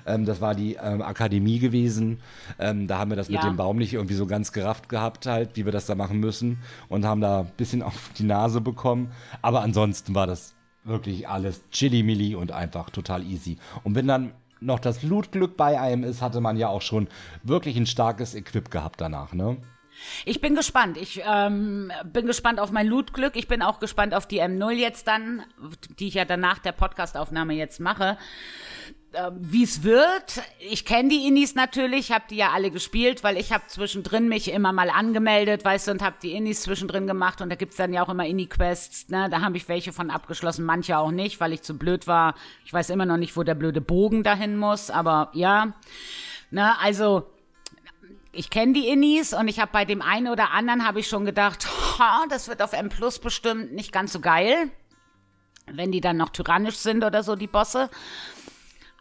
ähm, das war die ähm, Akademie gewesen. Ähm, da haben wir das ja. mit dem Baum nicht irgendwie so ganz gerafft gehabt, halt, wie wir das da machen müssen. Und haben da ein bisschen auf die Nase bekommen. Aber ansonsten war das wirklich alles chili-milli und einfach total easy. Und wenn dann noch das Lootglück bei einem ist, hatte man ja auch schon wirklich ein starkes Equip gehabt danach, ne? Ich bin gespannt. Ich ähm, bin gespannt auf mein Lootglück. Ich bin auch gespannt auf die M0 jetzt dann, die ich ja danach der Podcastaufnahme jetzt mache äh, wie es wird. Ich kenne die Indies natürlich, habe die ja alle gespielt, weil ich habe zwischendrin mich immer mal angemeldet, weißt du, und habe die Indies zwischendrin gemacht und da gibt's dann ja auch immer Indie-Quests, ne? Da habe ich welche von abgeschlossen, manche auch nicht, weil ich zu blöd war. Ich weiß immer noch nicht, wo der blöde Bogen dahin muss, aber ja. Ne, also ich kenne die Indies und ich habe bei dem einen oder anderen habe ich schon gedacht, ha, das wird auf M Plus bestimmt nicht ganz so geil, wenn die dann noch tyrannisch sind oder so, die Bosse.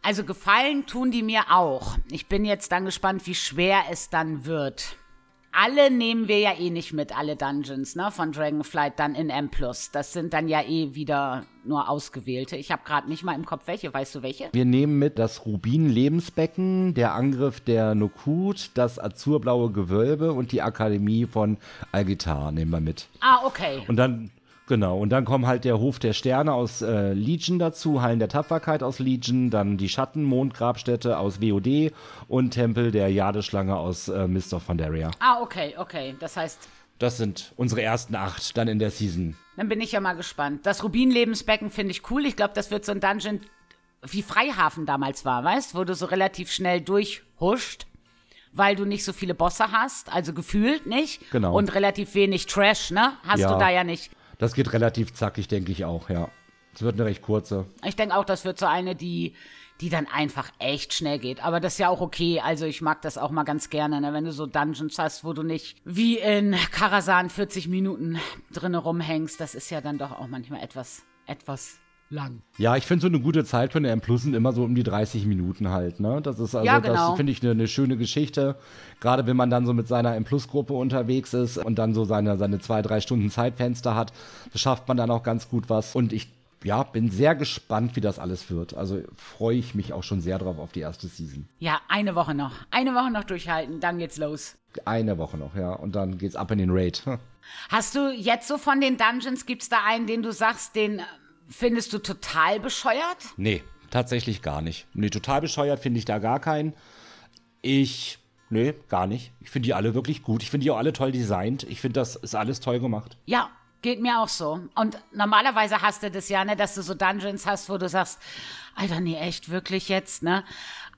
Also gefallen tun die mir auch. Ich bin jetzt dann gespannt, wie schwer es dann wird. Alle nehmen wir ja eh nicht mit, alle Dungeons, ne, von Dragonflight dann in M+. Das sind dann ja eh wieder nur ausgewählte. Ich habe gerade nicht mal im Kopf welche. Weißt du welche? Wir nehmen mit das Rubin-Lebensbecken, der Angriff der Nokut, das azurblaue Gewölbe und die Akademie von Algitar nehmen wir mit. Ah, okay. Und dann Genau, und dann kommen halt der Hof der Sterne aus äh, Legion dazu, Hallen der Tapferkeit aus Legion, dann die Schatten-Mondgrabstätte aus WOD und Tempel der Jadeschlange aus äh, Mist of Pandaria. Ah, okay, okay. Das heißt. Das sind unsere ersten acht dann in der Season. Dann bin ich ja mal gespannt. Das Rubin-Lebensbecken finde ich cool. Ich glaube, das wird so ein Dungeon, wie Freihafen damals war, weißt, wo du so relativ schnell durchhuscht weil du nicht so viele Bosse hast, also gefühlt nicht. Genau. Und relativ wenig Trash, ne? Hast Ja. du da ja nicht. Das geht relativ zackig, denke ich auch, ja. Es wird eine recht kurze. Ich denke auch, das wird so eine, die, die dann einfach echt schnell geht. Aber das ist ja auch okay. Also ich mag das auch mal ganz gerne, ne? wenn du so Dungeons hast, wo du nicht wie in Karasan 40 Minuten drinne rumhängst. Das ist ja dann doch auch manchmal etwas, etwas lang. Ja, ich finde so eine gute Zeit für eine M Plus sind immer so um die 30 Minuten halt, ne? Das ist also, Ja, genau. das finde ich eine, eine schöne Geschichte. Gerade wenn man dann so mit seiner M Plus Gruppe unterwegs ist und dann so seine, seine zwei, drei Stunden Zeitfenster hat, da schafft man dann auch ganz gut was. Und ich, ja, bin sehr gespannt, wie das alles wird. Also freue ich mich auch schon sehr drauf auf die erste Season. Ja, eine Woche noch. Eine Woche noch durchhalten, dann geht's los. Eine Woche noch, ja. Und dann geht's ab in den Raid. Hast du jetzt so von den Dungeons, gibt's da einen, den du sagst, den findest du total bescheuert? Nee, tatsächlich gar nicht. Nee, total bescheuert finde ich da gar keinen. Ich, nee, gar nicht. Ich finde die alle wirklich gut. Ich finde die auch alle toll designt. Ich finde, das ist alles toll gemacht. Ja, geht mir auch so. Und normalerweise hast du das ja, ne, dass du so Dungeons hast, wo du sagst, Alter, nee, echt, wirklich jetzt, ne?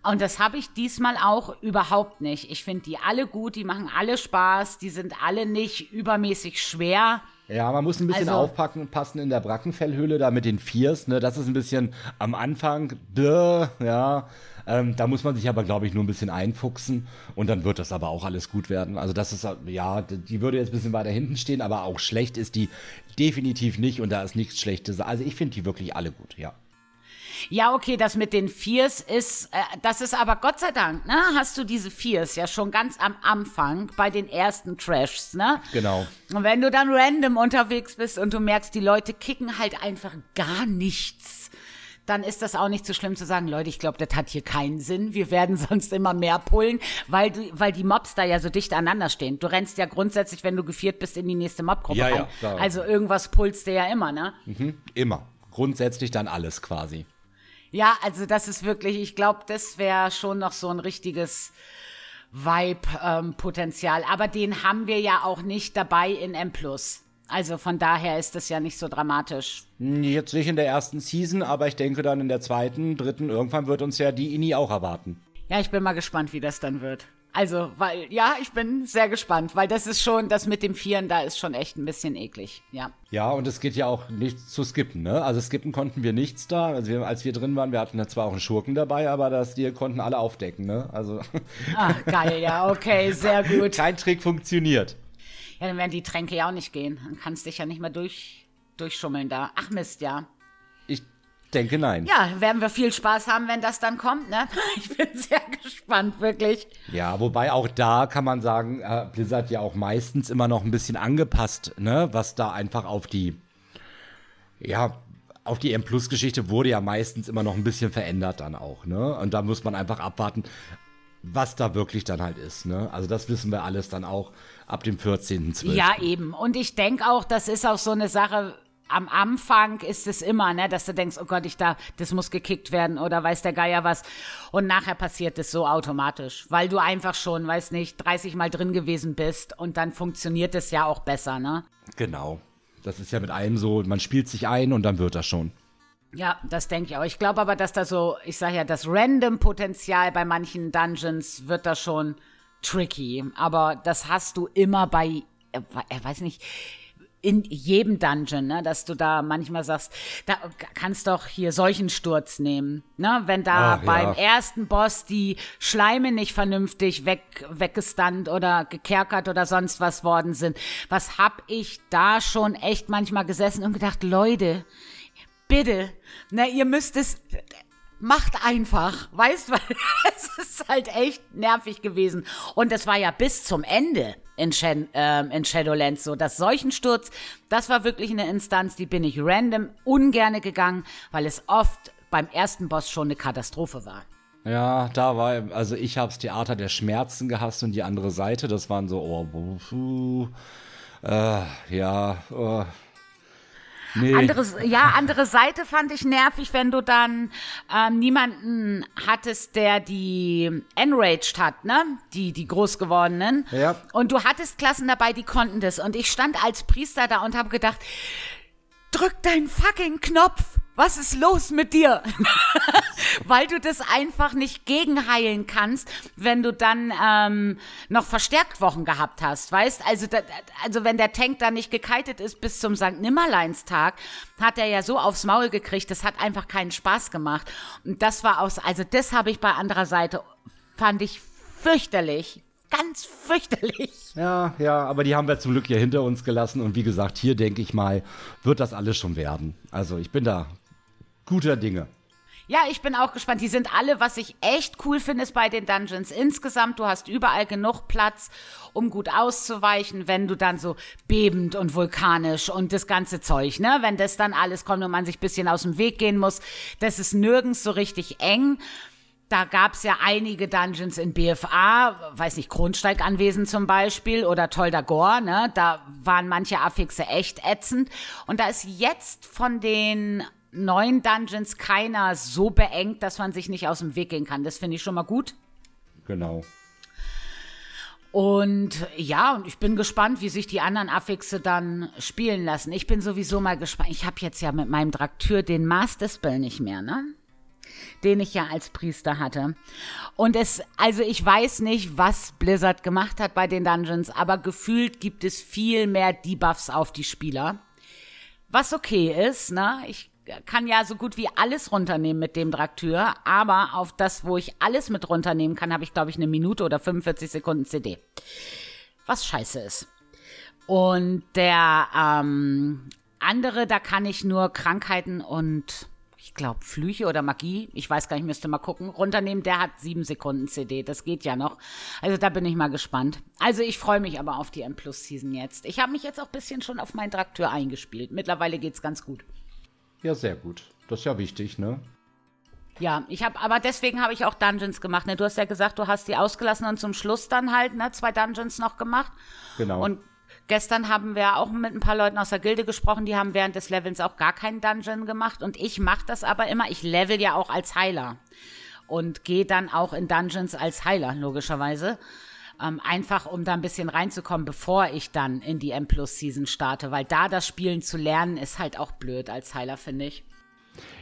Und das habe ich diesmal auch überhaupt nicht. Ich finde die alle gut, die machen alle Spaß, die sind alle nicht übermäßig schwer. Ja, man muss ein bisschen Also- aufpacken, passen in der Brackenfellhöhle da mit den Viers, ne? Das ist ein bisschen am Anfang, duh, ja. Ähm, da muss man sich aber, glaube ich, nur ein bisschen einfuchsen und dann wird das aber auch alles gut werden. Also das ist, ja, die würde jetzt ein bisschen weiter hinten stehen, aber auch schlecht ist die definitiv nicht und da ist nichts Schlechtes. Also ich finde die wirklich alle gut, ja. Ja, okay, das mit den Viers ist, äh, das ist aber Gott sei Dank, ne? Hast du diese Viers ja schon ganz am Anfang bei den ersten Trashs, ne? Genau. Und wenn du dann random unterwegs bist und du merkst, die Leute kicken halt einfach gar nichts, dann ist das auch nicht so schlimm zu sagen, Leute, ich glaube, das hat hier keinen Sinn. Wir werden sonst immer mehr pullen, weil, du, weil die Mobs da ja so dicht aneinander stehen. Du rennst ja grundsätzlich, wenn du geviert bist, in die nächste Mobgruppe Ja, ja, rein. Also irgendwas pulst du ja immer, ne? Immer. Grundsätzlich dann alles quasi. Ja, also das ist wirklich, ich glaube, das wäre schon noch so ein richtiges Vibe-Potenzial. Aber den haben wir ja auch nicht dabei in M+. Also von daher ist das ja nicht so dramatisch. Jetzt nicht in der ersten Season, aber ich denke dann in der zweiten, dritten, irgendwann wird uns ja die Ini auch erwarten. Ja, ich bin mal gespannt, wie das dann wird. Also, weil, ja, ich bin sehr gespannt, weil das ist schon, das mit dem Vieren, da ist schon echt ein bisschen eklig, ja. Ja, und es geht ja auch nicht zu skippen, ne? Also skippen konnten wir nichts da. Also wir, als wir drin waren, wir hatten ja zwar auch einen Schurken dabei, aber das, die konnten alle aufdecken, ne? Also Ah, geil, ja, okay, sehr gut. kein Trick funktioniert. Ja, dann werden die Tränke ja auch nicht gehen. Dann kannst dich ja nicht mehr durch, durchschummeln da. Ach Mist, ja. Ich denke nein. Ja, werden wir viel Spaß haben, wenn das dann kommt, ne? Ich bin sehr gespannt, wirklich. Ja, wobei auch da kann man sagen, äh, Blizzard ja auch meistens immer noch ein bisschen angepasst, ne? Was da einfach auf die, ja, auf die M-Plus-Geschichte wurde ja meistens immer noch ein bisschen verändert dann auch, ne? Und da muss man einfach abwarten, was da wirklich dann halt ist, ne? Also das wissen wir alles dann auch ab dem 14.12. Ja, eben. Und ich denke auch, das ist auch so eine Sache. Am Anfang ist es immer, ne, dass du denkst, oh Gott, ich da, das muss gekickt werden oder weiß der Geier was. Und nachher passiert es so automatisch, weil du einfach schon, weiß nicht, 30 Mal drin gewesen bist und dann funktioniert es ja auch besser, ne? Genau. Das ist ja mit allem so, man spielt sich ein und dann wird das schon. Ja, das denke ich auch. Ich glaube aber, dass da so, ich sage ja, das Random-Potenzial bei manchen Dungeons wird da schon tricky. Aber das hast du immer bei, äh, äh, weiß nicht, in jedem Dungeon, ne, dass du da manchmal sagst, da kannst doch hier solchen Sturz nehmen, ne, wenn da Ach, ja. beim ersten Boss die Schleime nicht vernünftig weg, weggestunt oder gekerkert oder sonst was worden sind. Was hab ich da schon echt manchmal gesessen und gedacht, Leute, bitte, ne, ihr müsst es, macht einfach, weißt, weil es ist halt echt nervig gewesen. Und es war ja bis zum Ende in, Shen, äh, in Shadowlands so. Das Seuchensturz, das war wirklich eine Instanz, die bin ich random ungerne gegangen, weil es oft beim ersten Boss schon eine Katastrophe war. Ja, da war, also ich hab's Theater der Schmerzen gehasst und die andere Seite, das waren so, oh, puh, äh, ja, oh, Nee. Anderes, ja, andere Seite fand ich nervig, wenn du dann ähm, niemanden hattest, der die enraged hat, ne? Die, die großgewordenen. Ja. Und du hattest Klassen dabei, die konnten das. Und ich stand als Priester da und habe gedacht, drück deinen fucking Knopf was ist los mit dir? Weil du das einfach nicht gegenheilen kannst, wenn du dann ähm, noch verstärkt Wochen gehabt hast, weißt? Also, da, also wenn der Tank da nicht gekeitet ist bis zum St. Nimmerleinstag, hat er ja so aufs Maul gekriegt, das hat einfach keinen Spaß gemacht. Und das war aus, also das habe ich bei anderer Seite, fand ich fürchterlich ganz fürchterlich. Ja, ja, aber die haben wir zum Glück hier hinter uns gelassen. Und wie gesagt, hier denke ich mal, wird das alles schon werden. Also ich bin da guter Dinge. Ja, ich bin auch gespannt. Die sind alle, was ich echt cool finde, ist bei den Dungeons insgesamt. Du hast überall genug Platz, um gut auszuweichen, wenn du dann so bebend und vulkanisch und das ganze Zeug, ne? Wenn das dann alles kommt und man sich bisschen aus dem Weg gehen muss. Das ist nirgends so richtig eng. Da gab's ja einige Dungeons in BFA, weiß nicht, Kronsteiganwesen zum Beispiel oder Tolda Gore, ne? Da waren manche Affixe echt ätzend. Und da ist jetzt von den neuen Dungeons keiner so beengt, dass man sich nicht aus dem Weg gehen kann. Das finde ich schon mal gut. Genau. Und ja, und ich bin gespannt, wie sich die anderen Affixe dann spielen lassen. Ich bin sowieso mal gespannt. Ich habe jetzt ja mit meinem Draktür den Master Spell nicht mehr, ne? Den ich ja als Priester hatte. Und es, also ich weiß nicht, was Blizzard gemacht hat bei den Dungeons, aber gefühlt gibt es viel mehr Debuffs auf die Spieler. Was okay ist, ne? Ich kann ja so gut wie alles runternehmen mit dem Draktür, aber auf das, wo ich alles mit runternehmen kann, habe ich, glaube ich, eine Minute oder 45 Sekunden CD. Was scheiße ist. Und der ähm, andere, da kann ich nur Krankheiten und ich glaube Flüche oder Magie, ich weiß gar nicht, müsste mal gucken, runternehmen. Der hat sieben Sekunden CD, das geht ja noch. Also da bin ich mal gespannt. Also ich freue mich aber auf die M Plus Season jetzt. Ich habe mich jetzt auch ein bisschen schon auf meinen Draktür eingespielt. Mittlerweile geht's ganz gut. Ja, sehr gut. Das ist ja wichtig, ne? Ja, ich habe, aber deswegen habe ich auch Dungeons gemacht. Ne? Du hast ja gesagt, du hast die ausgelassen und zum Schluss dann halt ne, zwei Dungeons noch gemacht. Genau. Und gestern haben wir auch mit ein paar Leuten aus der Gilde gesprochen, die haben während des Levels auch gar keinen Dungeon gemacht. Und ich mache das aber immer. Ich level ja auch als Heiler und gehe dann auch in Dungeons als Heiler, logischerweise. Ähm, einfach um da ein bisschen reinzukommen, bevor ich dann in die M Plus Season starte, weil da das Spielen zu lernen ist halt auch blöd als Heiler, finde ich.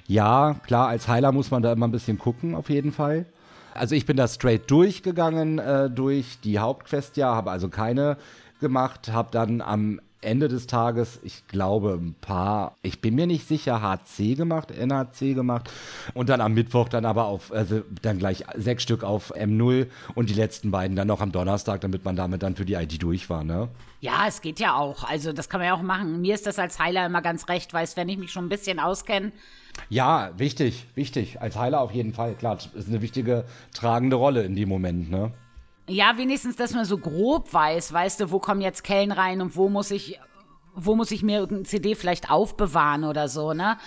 Ja, klar, als Heiler muss man da immer ein bisschen gucken, auf jeden Fall. Also ich bin da straight durchgegangen äh, durch die Hauptquest, ja, habe also keine gemacht, habe dann am Ende des Tages, ich glaube, ein paar, ich bin mir nicht sicher, HC gemacht, NHC gemacht und dann am Mittwoch dann aber auf, also dann gleich sechs Stück auf M0 und die letzten beiden dann noch am Donnerstag, damit man damit dann für die ID durch war, ne? Ja, es geht ja auch. Also das kann man ja auch machen. Mir ist das als Heiler immer ganz recht, weil wenn ich mich schon ein bisschen auskenne. Ja, wichtig, wichtig. Als Heiler auf jeden Fall, klar. Ist eine wichtige tragende Rolle in dem Moment, ne? Ja, wenigstens, dass man so grob weiß, weißt du, wo kommen jetzt Kellen rein und wo muss ich, wo muss ich mir irgendein CD vielleicht aufbewahren oder so, ne?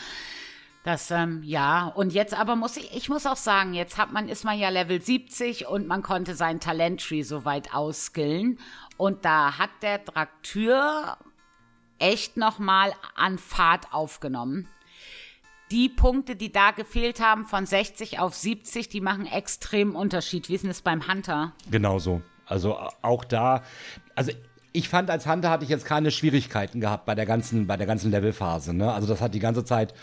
Das, ähm, ja, und jetzt aber muss ich, ich muss auch sagen, jetzt hat man, ist man ja Level 70 und man konnte sein Talenttree soweit ausskillen. Und da hat der Draktür echt nochmal an Fahrt aufgenommen die Punkte, die da gefehlt haben, von 60 auf 70, die machen extrem Unterschied. Wie ist denn das beim Hunter? Genauso. Also auch da, also ich fand, als Hunter hatte ich jetzt keine Schwierigkeiten gehabt bei der ganzen, bei der ganzen Levelphase. Ne? Also das hat die ganze Zeit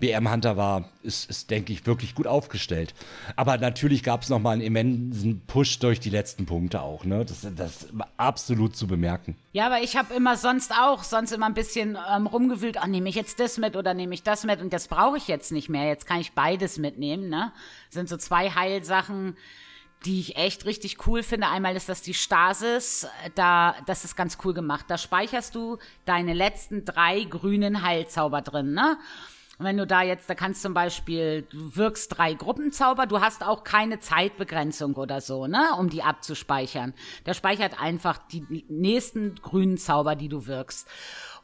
BM Hunter war, ist, ist denke ich, wirklich gut aufgestellt. Aber natürlich gab es nochmal einen immensen Push durch die letzten Punkte auch. Ne? Das, das ist absolut zu bemerken. Ja, aber ich habe immer sonst auch, sonst immer ein bisschen ähm, rumgewühlt, oh, nehme ich jetzt das mit oder nehme ich das mit und das brauche ich jetzt nicht mehr. Jetzt kann ich beides mitnehmen. Ne? Das sind so zwei Heilsachen die ich echt richtig cool finde. Einmal ist das die Stasis, da, das ist ganz cool gemacht. Da speicherst du deine letzten drei grünen Heilzauber drin, ne? Und wenn du da jetzt, da kannst zum Beispiel, du wirkst drei Gruppenzauber, du hast auch keine Zeitbegrenzung oder so, ne, um die abzuspeichern. Der speichert einfach die nächsten grünen Zauber, die du wirkst.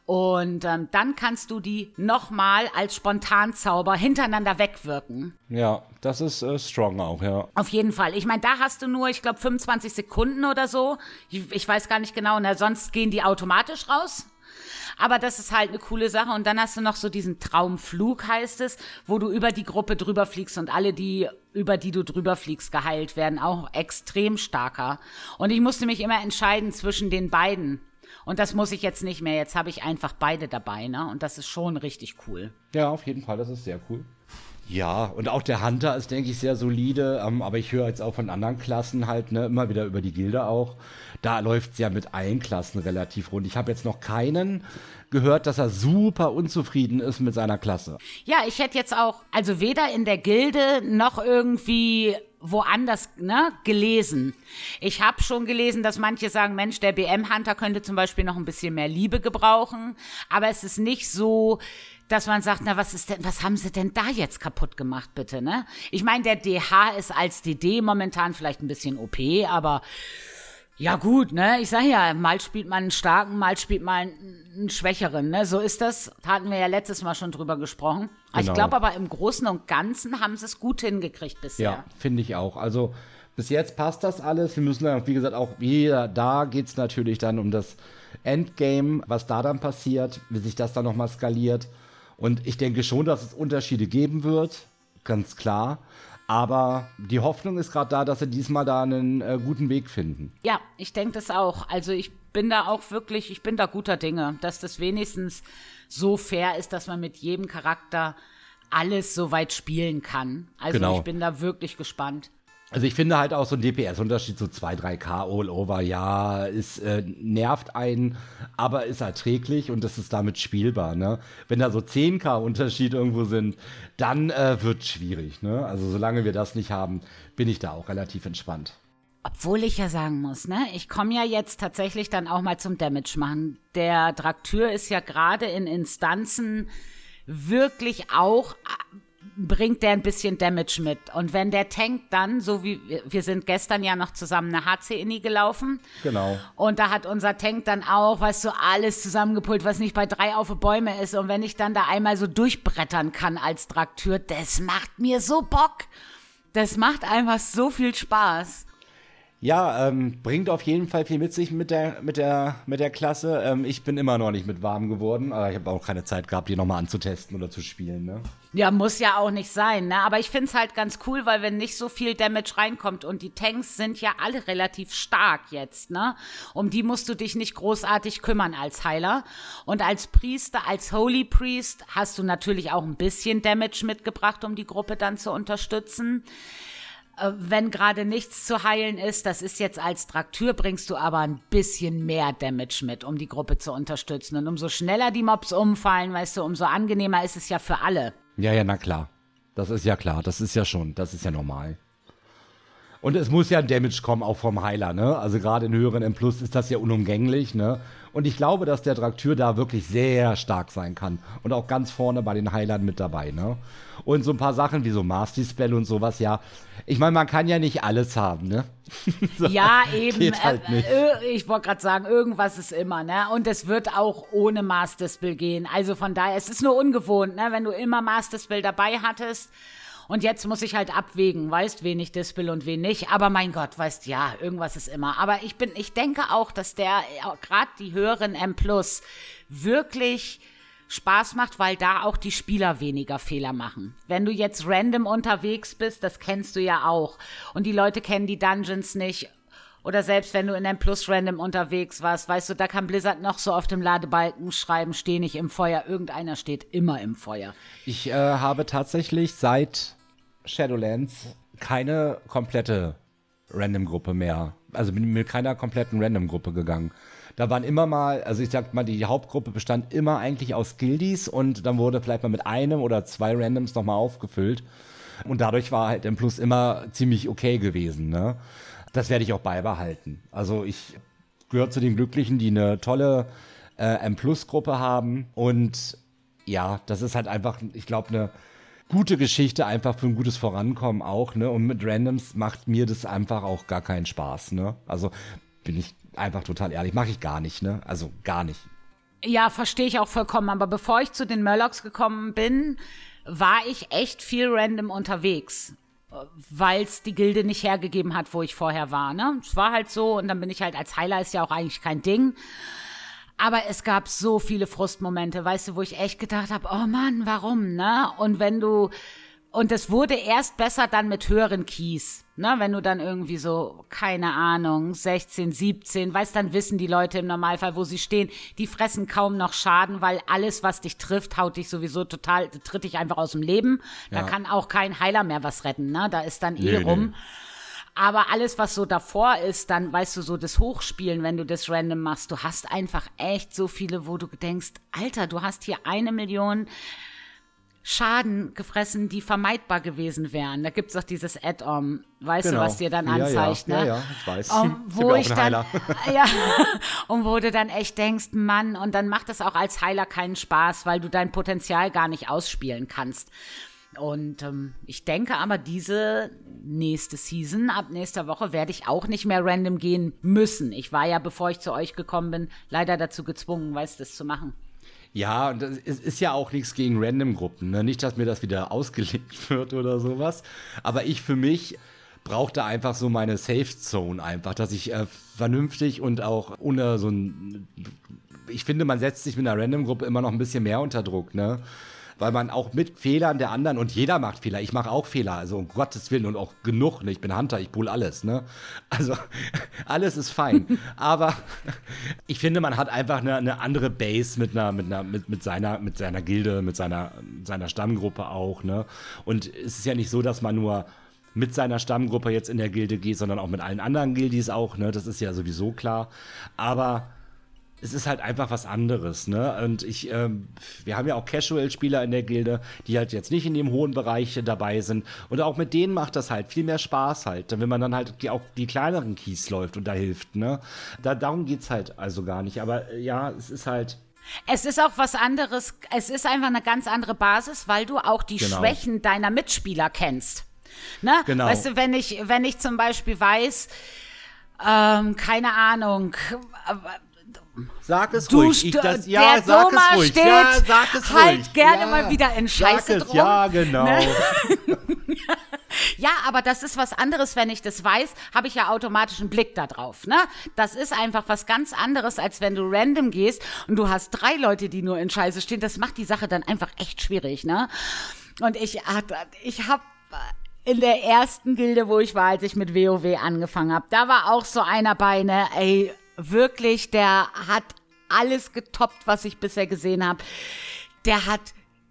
Und ähm, dann kannst du die nochmal als Spontanzauber hintereinander wegwirken. Ja, das ist äh, strong auch, ja. Auf jeden Fall. Ich meine, da hast du nur, ich glaube, 25 Sekunden oder so. Ich, ich weiß gar nicht genau, na, sonst gehen die automatisch raus. Aber das ist halt eine coole Sache. Und dann hast du noch so diesen Traumflug, heißt es, wo du über die Gruppe drüber fliegst und alle, die über die du drüber fliegst, geheilt werden. Auch extrem starker. Und ich musste mich immer entscheiden zwischen den beiden. Und das muss ich jetzt nicht mehr. Jetzt habe ich einfach beide dabei, ne? Und das ist schon richtig cool. Ja, auf jeden Fall, das ist sehr cool. Ja, und auch der Hunter ist, denke ich, sehr solide. Ähm, aber ich höre jetzt auch von anderen Klassen halt, ne, immer wieder über die Gilde auch. Da läuft es ja mit allen Klassen relativ rund. Ich habe jetzt noch keinen gehört, dass er super unzufrieden ist mit seiner Klasse. Ja, ich hätte jetzt auch, also weder in der Gilde noch irgendwie woanders ne, gelesen. Ich habe schon gelesen, dass manche sagen, Mensch, der BM-Hunter könnte zum Beispiel noch ein bisschen mehr Liebe gebrauchen. Aber es ist nicht so, dass man sagt, na, was ist denn, was haben sie denn da jetzt kaputt gemacht, bitte, ne? Ich meine, der DH ist als DD momentan vielleicht ein bisschen OP, aber ja gut, ne? Ich sag ja, mal spielt man einen starken, mal spielt man einen schwächeren, ne? So ist das. Hatten wir ja letztes Mal schon drüber gesprochen. Genau. Ich glaube aber im Großen und Ganzen haben sie es gut hingekriegt bisher. Ja, finde ich auch. Also bis jetzt passt das alles. Wir müssen dann, wie gesagt, auch wieder da geht es natürlich dann um das Endgame, was da dann passiert, wie sich das dann nochmal skaliert. Und ich denke schon, dass es Unterschiede geben wird, ganz klar. Aber die Hoffnung ist gerade da, dass sie diesmal da einen äh, guten Weg finden. Ja, ich denke das auch. Also ich bin da auch wirklich, ich bin da guter Dinge, dass das wenigstens so fair ist, dass man mit jedem Charakter alles so weit spielen kann. Also genau. ich bin da wirklich gespannt. Also ich finde halt auch so ein DPS-Unterschied, so 2, 3K all over, ja, ist, äh, nervt einen, aber ist erträglich und das ist damit spielbar, ne? Wenn da so 10K Unterschied irgendwo sind, dann äh, wird schwierig, ne? Also solange wir das nicht haben, bin ich da auch relativ entspannt. Obwohl ich ja sagen muss, ne, ich komme ja jetzt tatsächlich dann auch mal zum Damage machen. Der Draktür ist ja gerade in Instanzen wirklich auch bringt der ein bisschen Damage mit. Und wenn der Tank dann, so wie wir sind gestern ja noch zusammen eine HC-Inni gelaufen. Genau. Und da hat unser Tank dann auch, weißt du, alles zusammengepult, was nicht bei drei auf Bäume ist. Und wenn ich dann da einmal so durchbrettern kann als Traktür, das macht mir so Bock. Das macht einfach so viel Spaß. Ja, ähm, bringt auf jeden Fall viel mit sich mit der, mit der, mit der Klasse. Ähm, ich bin immer noch nicht mit warm geworden, aber ich habe auch keine Zeit gehabt, die nochmal anzutesten oder zu spielen, ne? Ja, muss ja auch nicht sein, ne? Aber ich find's halt ganz cool, weil wenn nicht so viel Damage reinkommt und die Tanks sind ja alle relativ stark jetzt, ne? Um die musst du dich nicht großartig kümmern als Heiler. Und als Priester, als Holy Priest hast du natürlich auch ein bisschen Damage mitgebracht, um die Gruppe dann zu unterstützen. Äh, wenn gerade nichts zu heilen ist, das ist jetzt als Traktür, bringst du aber ein bisschen mehr Damage mit, um die Gruppe zu unterstützen. Und umso schneller die Mobs umfallen, weißt du, umso angenehmer ist es ja für alle. Ja, ja, na klar. Das ist ja klar. Das ist ja schon, das ist ja normal. Und es muss ja ein Damage kommen, auch vom Heiler, ne? Also gerade in höheren M Plus ist das ja unumgänglich, ne? Und ich glaube, dass der Traktür da wirklich sehr stark sein kann. Und auch ganz vorne bei den Heilern mit dabei, ne? Und so ein paar Sachen wie so Master Spell und sowas, ja. Ich meine, man kann ja nicht alles haben, ne? so, ja, eben. Halt äh. Äh, ich wollte gerade sagen, irgendwas ist immer, ne? Und es wird auch ohne Master Spell gehen. Also von daher, es ist nur ungewohnt, ne? Wenn du immer Master Spell dabei hattest und jetzt muss ich halt abwägen, weißt, wen ich dispel und wen nicht. Aber mein Gott, weißt, ja, irgendwas ist immer. Aber ich bin, ich denke auch, dass der, gerade die höheren M Plus, wirklich Spaß macht, weil da auch die Spieler weniger Fehler machen. Wenn du jetzt random unterwegs bist, das kennst du ja auch. Und die Leute kennen die Dungeons nicht. Oder selbst wenn du in einem Plus random unterwegs warst, weißt du, da kann Blizzard noch so auf dem Ladebalken schreiben, steh nicht im Feuer. Irgendeiner steht immer im Feuer. Ich äh, habe tatsächlich seit Shadowlands keine komplette Random-Gruppe mehr. Also bin mit keiner kompletten Random-Gruppe gegangen. Da waren immer mal, also ich sag mal, die Hauptgruppe bestand immer eigentlich aus Guildies und dann wurde vielleicht mal mit einem oder zwei Randoms nochmal aufgefüllt. Und dadurch war halt M Plus immer ziemlich okay gewesen. Ne? Das werde ich auch beibehalten. Also ich gehöre zu den Glücklichen, die eine tolle äh, M Plus Gruppe haben und ja, das ist halt einfach, ich glaube, eine gute Geschichte einfach für ein gutes Vorankommen auch, ne? Und mit Randoms macht mir das einfach auch gar keinen Spaß, ne? Also bin ich einfach total ehrlich, mache ich gar nicht, ne? Also gar nicht. Ja, verstehe ich auch vollkommen. Aber bevor ich zu den Murlocs gekommen bin, war ich echt viel random unterwegs weil es die Gilde nicht hergegeben hat, wo ich vorher war. Ne? Es war halt so und dann bin ich halt als Heiler ist ja auch eigentlich kein Ding. Aber es gab so viele Frustmomente, weißt du, wo ich echt gedacht habe, oh Mann, warum, ne? Und wenn du und es wurde erst besser dann mit höheren Keys. Ne, wenn du dann irgendwie so, keine Ahnung, 16, 17, weißt, dann wissen die Leute im Normalfall, wo sie stehen. Die fressen kaum noch Schaden, weil alles, was dich trifft, haut dich sowieso total, tritt dich einfach aus dem Leben. Da kann auch kein Heiler mehr was retten, ne? Da ist dann eh nee, rum. Nee. Aber alles, was so davor ist, dann weißt du, so das Hochspielen, wenn du das random machst, du hast einfach echt so viele, wo du denkst, Alter, du hast hier eine Million Schaden gefressen, die vermeidbar gewesen wären. Da gibt es doch dieses Add-on, weißt genau. du, was dir dann anzeigt, ja, ne? Ja, ja, ich weiß. Um, wo ich, ich dann, ja, und wo du dann echt denkst, Mann, und dann macht es auch als Heiler keinen Spaß, weil du dein Potenzial gar nicht ausspielen kannst. Und ähm, ich denke aber, diese nächste Season, ab nächster Woche, werde ich auch nicht mehr random gehen müssen. Ich war ja, bevor ich zu euch gekommen bin, leider dazu gezwungen, weißt das zu machen. Ja, und es ist ja auch nichts gegen Random-Gruppen. Ne? Nicht, dass mir das wieder ausgelegt wird oder sowas. Aber ich für mich brauche da einfach so meine Safe Zone einfach, dass ich äh, vernünftig und auch ohne so ein. Ich finde, man setzt sich mit einer Random-Gruppe immer noch ein bisschen mehr unter Druck, ne? Weil man auch mit Fehlern der anderen und jeder macht Fehler. Ich mache auch Fehler, also um Gottes Willen und auch genug. Ne? Ich bin Hunter, ich pull alles. Ne? Also alles ist fein. Aber ich finde, man hat einfach eine, eine, andere Base mit einer, mit einer, mit, mit seiner, mit seiner Gilde, mit seiner, seiner Stammgruppe auch. Ne? Und es ist ja nicht so, dass man nur mit seiner Stammgruppe jetzt in der Gilde geht, sondern auch mit allen anderen Gildis auch, ne? Das ist ja sowieso klar. Aber es ist halt einfach was anderes, ne? Und ich, ähm, wir haben ja auch Casual-Spieler in der Gilde, die halt jetzt nicht in dem hohen Bereich dabei sind. Und auch mit denen macht das halt viel mehr Spaß halt, wenn man dann halt die, auch die kleineren Keys läuft und da hilft, ne? Da, darum geht's halt also gar nicht. Aber äh, ja, es ist halt. Es ist auch was anderes, es ist einfach eine ganz andere Basis, weil du auch die genau. Schwächen deiner Mitspieler kennst. Ne? Genau. Weißt du, wenn ich, wenn ich zum Beispiel weiß, ähm, keine Ahnung, Sag es du ruhig. Ich das, ja, der sag Thomas es ruhig. Steht, ja, sag es halt ruhig. gerne ja, mal wieder in Scheiße drum. Ja, genau. Ne? ja, aber das ist was anderes, wenn ich das weiß, habe ich ja automatisch einen Blick da drauf. Ne? Das ist einfach was ganz anderes, als wenn du random gehst und du hast drei Leute, die nur in Scheiße stehen. Das macht die Sache dann einfach echt schwierig. Ne? Und ich, ich habe in der ersten Gilde, wo ich war, als ich mit WoW angefangen habe, da war auch so einer bei, ne, ey, wirklich, der hat alles getoppt, was ich bisher gesehen habe. Der hat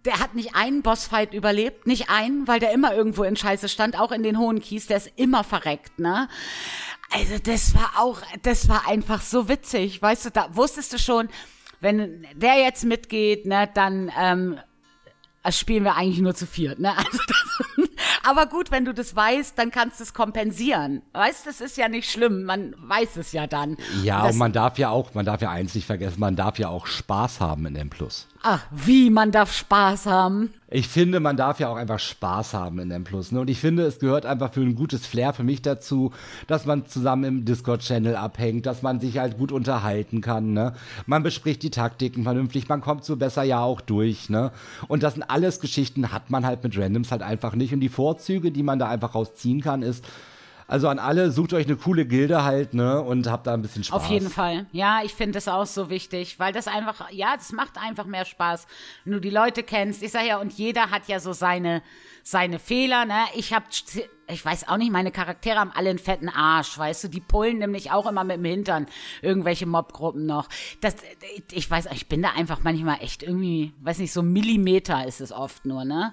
der hat nicht einen Bossfight überlebt, nicht einen, weil der immer irgendwo in Scheiße stand, auch in den hohen Kies, der ist immer verreckt, ne? Also das war auch, das war einfach so witzig, weißt du, da wusstest du schon, wenn der jetzt mitgeht, ne, dann ähm, spielen wir eigentlich nur zu viert, ne? Also das, aber gut, wenn du das weißt, dann kannst du es kompensieren. Weißt, das ist ja nicht schlimm, man weiß es ja dann. Ja, und, und man darf ja auch, man darf ja eins nicht vergessen, man darf ja auch Spaß haben in M+. Ach, wie, man darf Spaß haben? Ich finde, man darf ja auch einfach Spaß haben in M+. Ne? Und ich finde, es gehört einfach für ein gutes Flair für mich dazu, dass man zusammen im Discord-Channel abhängt, dass man sich halt gut unterhalten kann. Ne? Man bespricht die Taktiken vernünftig, man kommt so besser ja auch durch. Ne? Und das sind alles Geschichten, hat man halt mit Randoms halt einfach nicht. Und die Vorzüge, die man da einfach rausziehen kann, ist, also an alle, sucht euch eine coole Gilde halt, ne? Und habt da ein bisschen Spaß. Auf jeden Fall. Ja, ich finde das auch so wichtig, weil das einfach, ja, das macht einfach mehr Spaß, wenn du die Leute kennst. Ich sag ja, und jeder hat ja so seine, seine Fehler, ne? Ich hab, ich weiß auch nicht, meine Charaktere haben alle einen fetten Arsch, weißt du? Die pullen nämlich auch immer mit dem Hintern irgendwelche Mobgruppen noch. Das, ich weiß, ich bin da einfach manchmal echt irgendwie, weiß nicht, so Millimeter ist es oft nur, ne?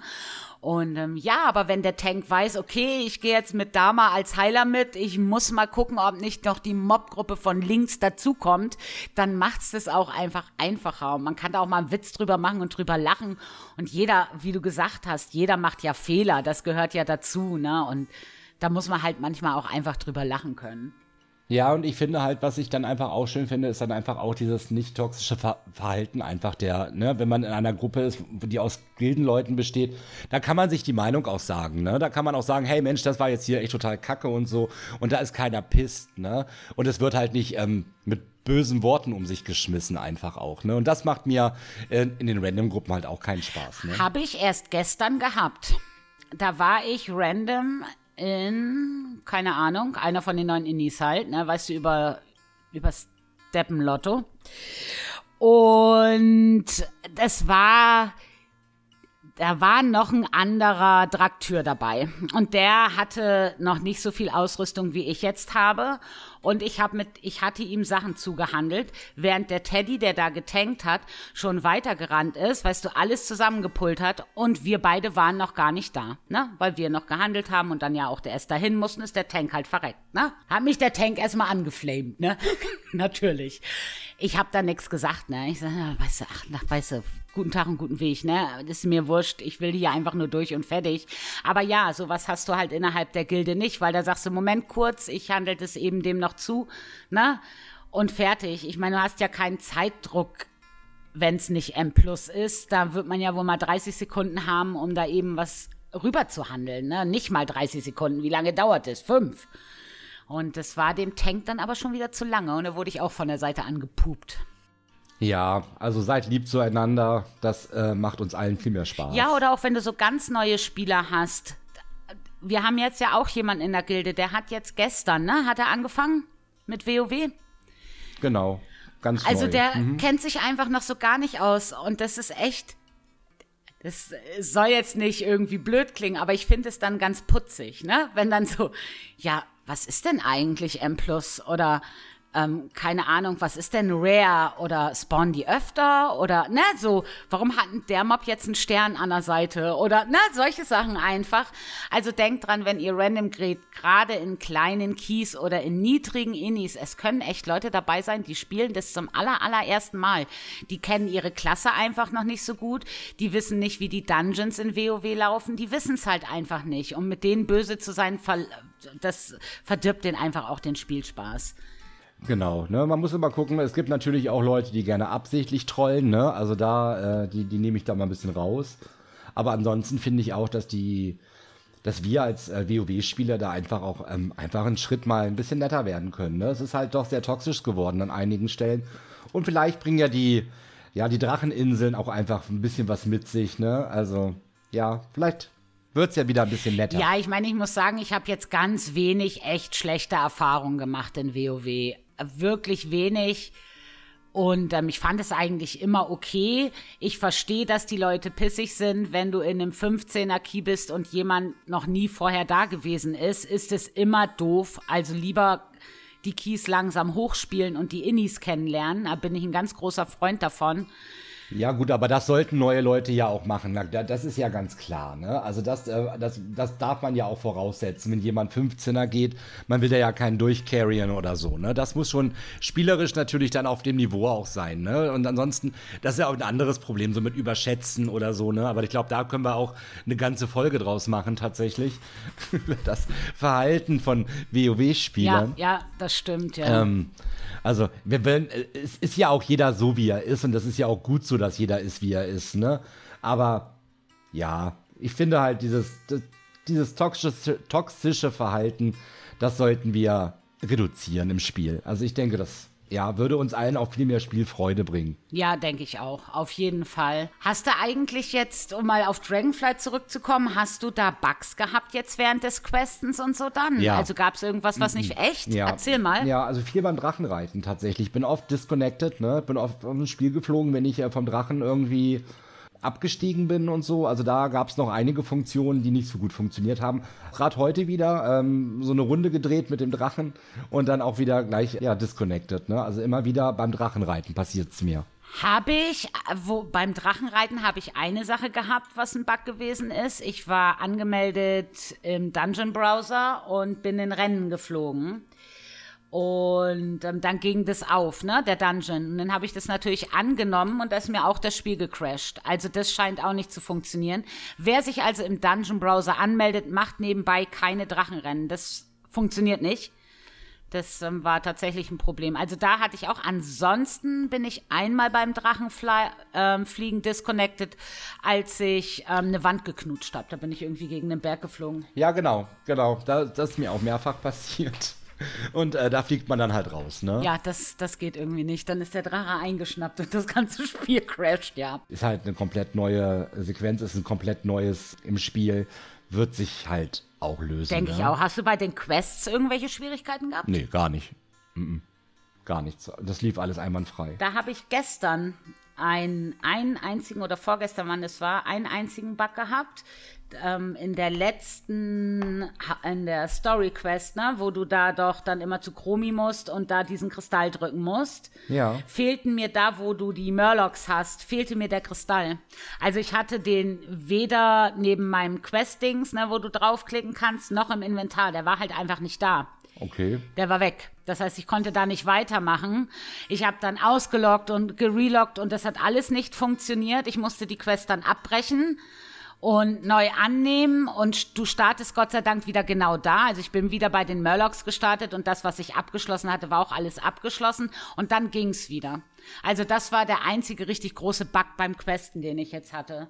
Und ähm, ja, aber wenn der Tank weiß, okay, ich gehe jetzt mit Dama als Heiler mit, ich muss mal gucken, ob nicht noch die Mobgruppe von links dazukommt, dann macht's das auch einfach einfacher. Und man kann da auch mal einen Witz drüber machen und drüber lachen. Und jeder, wie du gesagt hast, jeder macht ja Fehler, das gehört ja dazu, ne? Und da muss man halt manchmal auch einfach drüber lachen können. Ja, und ich finde halt, was ich dann einfach auch schön finde, ist dann einfach auch dieses nicht toxische Ver Verhalten einfach der, ne, wenn man in einer Gruppe ist, die aus Gildenleuten besteht, da kann man sich die Meinung auch sagen, ne? Da kann man auch sagen, hey Mensch, das war jetzt hier echt total kacke und so. Und da ist keiner pisst, ne? Und es wird halt nicht ähm, mit bösen Worten um sich geschmissen einfach auch, ne? Und das macht mir äh, in den Random-Gruppen halt auch keinen Spaß, ne? Habe ich erst gestern gehabt. Da war ich random in, keine Ahnung, einer von den neuen Indies halt, ne, weißt du, über, über Steppenlotto. Und das war, da war noch ein anderer Draktür dabei. Und der hatte noch nicht so viel Ausrüstung, wie ich jetzt habe. Und ich habe mit, ich hatte ihm Sachen zugehandelt, während der Teddy, der da getankt hat, schon weitergerannt ist, weißt du, alles zusammengepult hat und wir beide waren noch gar nicht da, ne? Weil wir noch gehandelt haben und dann ja auch der erst dahin mussten, ist der Tank halt verreckt, ne? Hat mich der Tank erstmal angeflamed, ne? Natürlich. Ich habe da nichts gesagt, ne? Ich sag, weißt du, ach, weißt du, guten Tag und guten Weg, ne? Das ist mir wurscht, ich will hier einfach nur durch und fertig. Aber ja, sowas hast du halt innerhalb der Gilde nicht, weil da sagst du, Moment kurz, ich handelt es eben dem noch zu, ne? Und fertig. Ich meine, du hast ja keinen Zeitdruck, wenn es nicht M Plus ist. Da wird man ja wohl mal 30 Sekunden haben, um da eben was rüber zu handeln, ne? Nicht mal 30 Sekunden. Wie lange dauert es? Fünf. Und das war dem Tank dann aber schon wieder zu lange und da wurde ich auch von der Seite angepupt. Ja, also seid lieb zueinander. Das äh, macht uns allen viel mehr Spaß. Ja, oder auch wenn du so ganz neue Spieler hast, wir haben jetzt ja auch jemanden in der Gilde, der hat jetzt gestern, ne, hat er angefangen mit WoW. Genau, ganz Also neu. der Mhm. kennt sich einfach noch so gar nicht aus und das ist echt, das soll jetzt nicht irgendwie blöd klingen, aber ich finde es dann ganz putzig, ne, wenn dann so, ja, was ist denn eigentlich M+, oder ähm, keine Ahnung, was ist denn Rare oder spawnen die öfter oder ne, so, warum hat der Mob jetzt einen Stern an der Seite oder ne, solche Sachen einfach. Also denkt dran, wenn ihr random geht, gerade in kleinen Keys oder in niedrigen Innis, es können echt Leute dabei sein, die spielen das zum aller, allerersten Mal. Die kennen ihre Klasse einfach noch nicht so gut, die wissen nicht, wie die Dungeons in WoW laufen, die wissen es halt einfach nicht. Und mit denen böse zu sein, das verdirbt denen einfach auch den Spielspaß. Genau, ne? Man muss immer gucken, es gibt natürlich auch Leute, die gerne absichtlich trollen, ne? Also da, äh, die, die nehme ich da mal ein bisschen raus. Aber ansonsten finde ich auch, dass die, dass wir als äh, WoW-Spieler da einfach auch ähm, einfach einen Schritt mal ein bisschen netter werden können. Ne? Es ist halt doch sehr toxisch geworden an einigen Stellen. Und vielleicht bringen ja die, ja, die Dracheninseln auch einfach ein bisschen was mit sich, ne? Also, ja, vielleicht wird's ja wieder ein bisschen netter. Ja, ich meine, ich muss sagen, ich habe jetzt ganz wenig echt schlechte Erfahrungen gemacht in WoW. Wirklich wenig. Und ähm, ich fand es eigentlich immer okay. Ich verstehe, dass die Leute pissig sind, wenn du in einem 15er Key bist und jemand noch nie vorher da gewesen ist, ist es immer doof. Also lieber die Keys langsam hochspielen und die Innis kennenlernen. Da bin ich ein ganz großer Freund davon. Ja, gut, aber das sollten neue Leute ja auch machen. Das ist ja ganz klar. Ne? Also, das, äh, das, das darf man ja auch voraussetzen. Wenn jemand 15er geht, man will da ja keinen durchcarrien oder so. Ne? Das muss schon spielerisch natürlich dann auf dem Niveau auch sein. Ne? Und ansonsten, das ist ja auch ein anderes Problem, so mit Überschätzen oder so. Ne? Aber ich glaube, da können wir auch eine ganze Folge draus machen, tatsächlich. das Verhalten von Ja, WoW-Spielern. ja, das stimmt, ja. Ähm, also, wir wollen, äh, es ist ja auch jeder so, wie er ist, und das ist ja auch gut so, dass jeder ist, wie er ist, ne? Aber ja, ich finde halt dieses, dieses toxische, toxische Verhalten, das sollten wir reduzieren im Spiel. Also ich denke, das ja, würde uns allen auch viel mehr Spielfreude bringen. Ja, denke ich auch. Auf jeden Fall. Hast du eigentlich jetzt, um mal auf Dragonflight zurückzukommen, hast du da Bugs gehabt jetzt während des Questens und so dann? Ja. Also gab es irgendwas, was nicht echt? Ja. Erzähl mal. Ja, also viel beim Drachenreiten tatsächlich. Ich bin oft disconnected, ne? Bin oft aus dem Spiel geflogen, wenn ich äh, vom Drachen irgendwie abgestiegen bin und so. Also da gab es noch einige Funktionen, die nicht so gut funktioniert haben. Gerade heute wieder ähm, so eine Runde gedreht mit dem Drachen und dann auch wieder gleich ja disconnected. Ne? Also immer wieder beim Drachenreiten passiert's mir. Habe ich, äh, wo, beim Drachenreiten habe ich eine Sache gehabt, was ein Bug gewesen ist. Ich war angemeldet im Dungeon Browser und bin in Rennen geflogen. Und ähm, dann ging das auf, ne, der Dungeon. Und dann habe ich das natürlich angenommen und da ist mir auch das Spiel gecrashed. Also das scheint auch nicht zu funktionieren. Wer sich also im Dungeon Browser anmeldet, macht nebenbei keine Drachenrennen. Das funktioniert nicht. Das ähm, war tatsächlich ein Problem. Also da hatte ich auch, ansonsten bin ich einmal beim Drachenfliegen ähm, disconnected, als ich ähm, eine Wand geknutscht habe. Da bin ich irgendwie gegen den Berg geflogen. Ja, genau, genau. Da, das ist mir auch mehrfach passiert. Und äh, da fliegt man dann halt raus, ne? Ja, das, das geht irgendwie nicht. Dann ist der Drache eingeschnappt und das ganze Spiel crasht, ja. Ist halt eine komplett neue Sequenz, ist ein komplett neues im Spiel. Wird sich halt auch lösen. Denke ne? ich auch. Hast du bei den Quests irgendwelche Schwierigkeiten gehabt? Nee, gar nicht. Mm -mm. Gar nichts. Das lief alles einwandfrei. Da habe ich gestern einen, einen einzigen oder vorgestern, wann es war, einen einzigen Bug gehabt. Ähm, in der letzten, in der Story Quest, ne, wo du da doch dann immer zu Chromi musst und da diesen Kristall drücken musst, Ja. fehlten mir da, wo du die Murlocs hast, fehlte mir der Kristall. Also ich hatte den weder neben meinem Quest-Dings, ne, wo du draufklicken kannst, noch im Inventar. Der war halt einfach nicht da. Okay. Der war weg. Das heißt, ich konnte da nicht weitermachen. Ich habe dann ausgeloggt und gereloggt und das hat alles nicht funktioniert. Ich musste die Quest dann abbrechen und neu annehmen und du startest Gott sei Dank wieder genau da. Also ich bin wieder bei den Murlocs gestartet und das, was ich abgeschlossen hatte, war auch alles abgeschlossen und dann ging's wieder. Also das war der einzige richtig große Bug beim Questen, den ich jetzt hatte.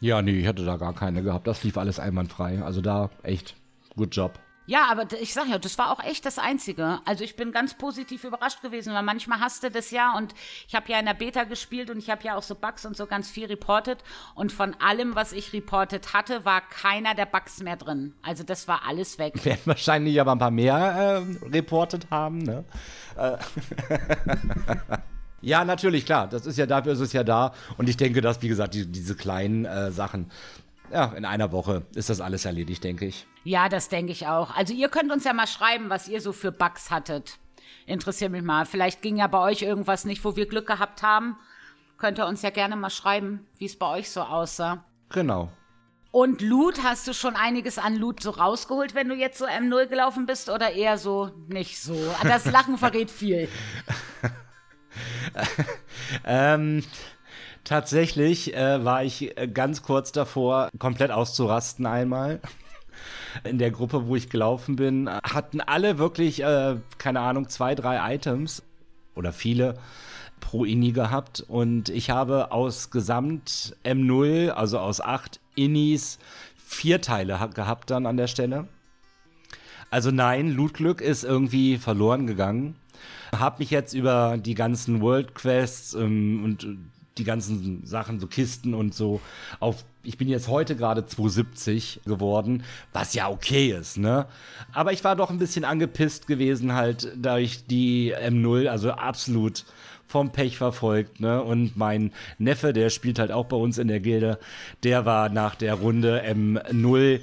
Ja, nee, ich hatte da gar keine gehabt. Das lief alles einwandfrei. Also da echt, good job. Ja, aber ich sag ja, das war auch echt das Einzige. Also ich bin ganz positiv überrascht gewesen, weil manchmal hast du das ja und ich habe ja in der Beta gespielt und ich habe ja auch so Bugs und so ganz viel reportet und von allem, was ich reportet hatte, war keiner der Bugs mehr drin. Also das war alles weg. Werden wahrscheinlich aber ein paar mehr äh, reportet haben, ne? Äh. ja, natürlich, klar. Das ist ja dafür ist es ja da. Und ich denke, dass, wie gesagt, die, diese kleinen äh, Sachen, ja, in einer Woche ist das alles erledigt, denke ich. Ja, das denke ich auch. Also ihr könnt uns ja mal schreiben, was ihr so für Bugs hattet. Interessiert mich mal. Vielleicht ging ja bei euch irgendwas nicht, wo wir Glück gehabt haben. Könnt ihr uns ja gerne mal schreiben, wie es bei euch so aussah. Genau. Und Loot, hast du schon einiges an Loot so rausgeholt, wenn du jetzt so M0 gelaufen bist oder eher so nicht so? Das Lachen verrät viel. Ähm, tatsächlich äh, war ich äh, ganz kurz davor, komplett auszurasten einmal. In der Gruppe, wo ich gelaufen bin, hatten alle wirklich, äh, keine Ahnung, zwei, drei Items oder viele pro Inni gehabt. Und ich habe aus Gesamt M0, also aus acht Innis, vier Teile ha- gehabt dann an der Stelle. Also nein, Lootglück ist irgendwie verloren gegangen. Hab mich jetzt über die ganzen World Quests ähm, und äh, die ganzen Sachen, so Kisten und so, auf, ich bin jetzt heute gerade 270 geworden, was ja okay ist, ne? Aber ich war doch ein bisschen angepisst gewesen halt, da ich die M0, also absolut vom Pech verfolgt, ne? Und mein Neffe, der spielt halt auch bei uns in der Gilde, der war nach der Runde M0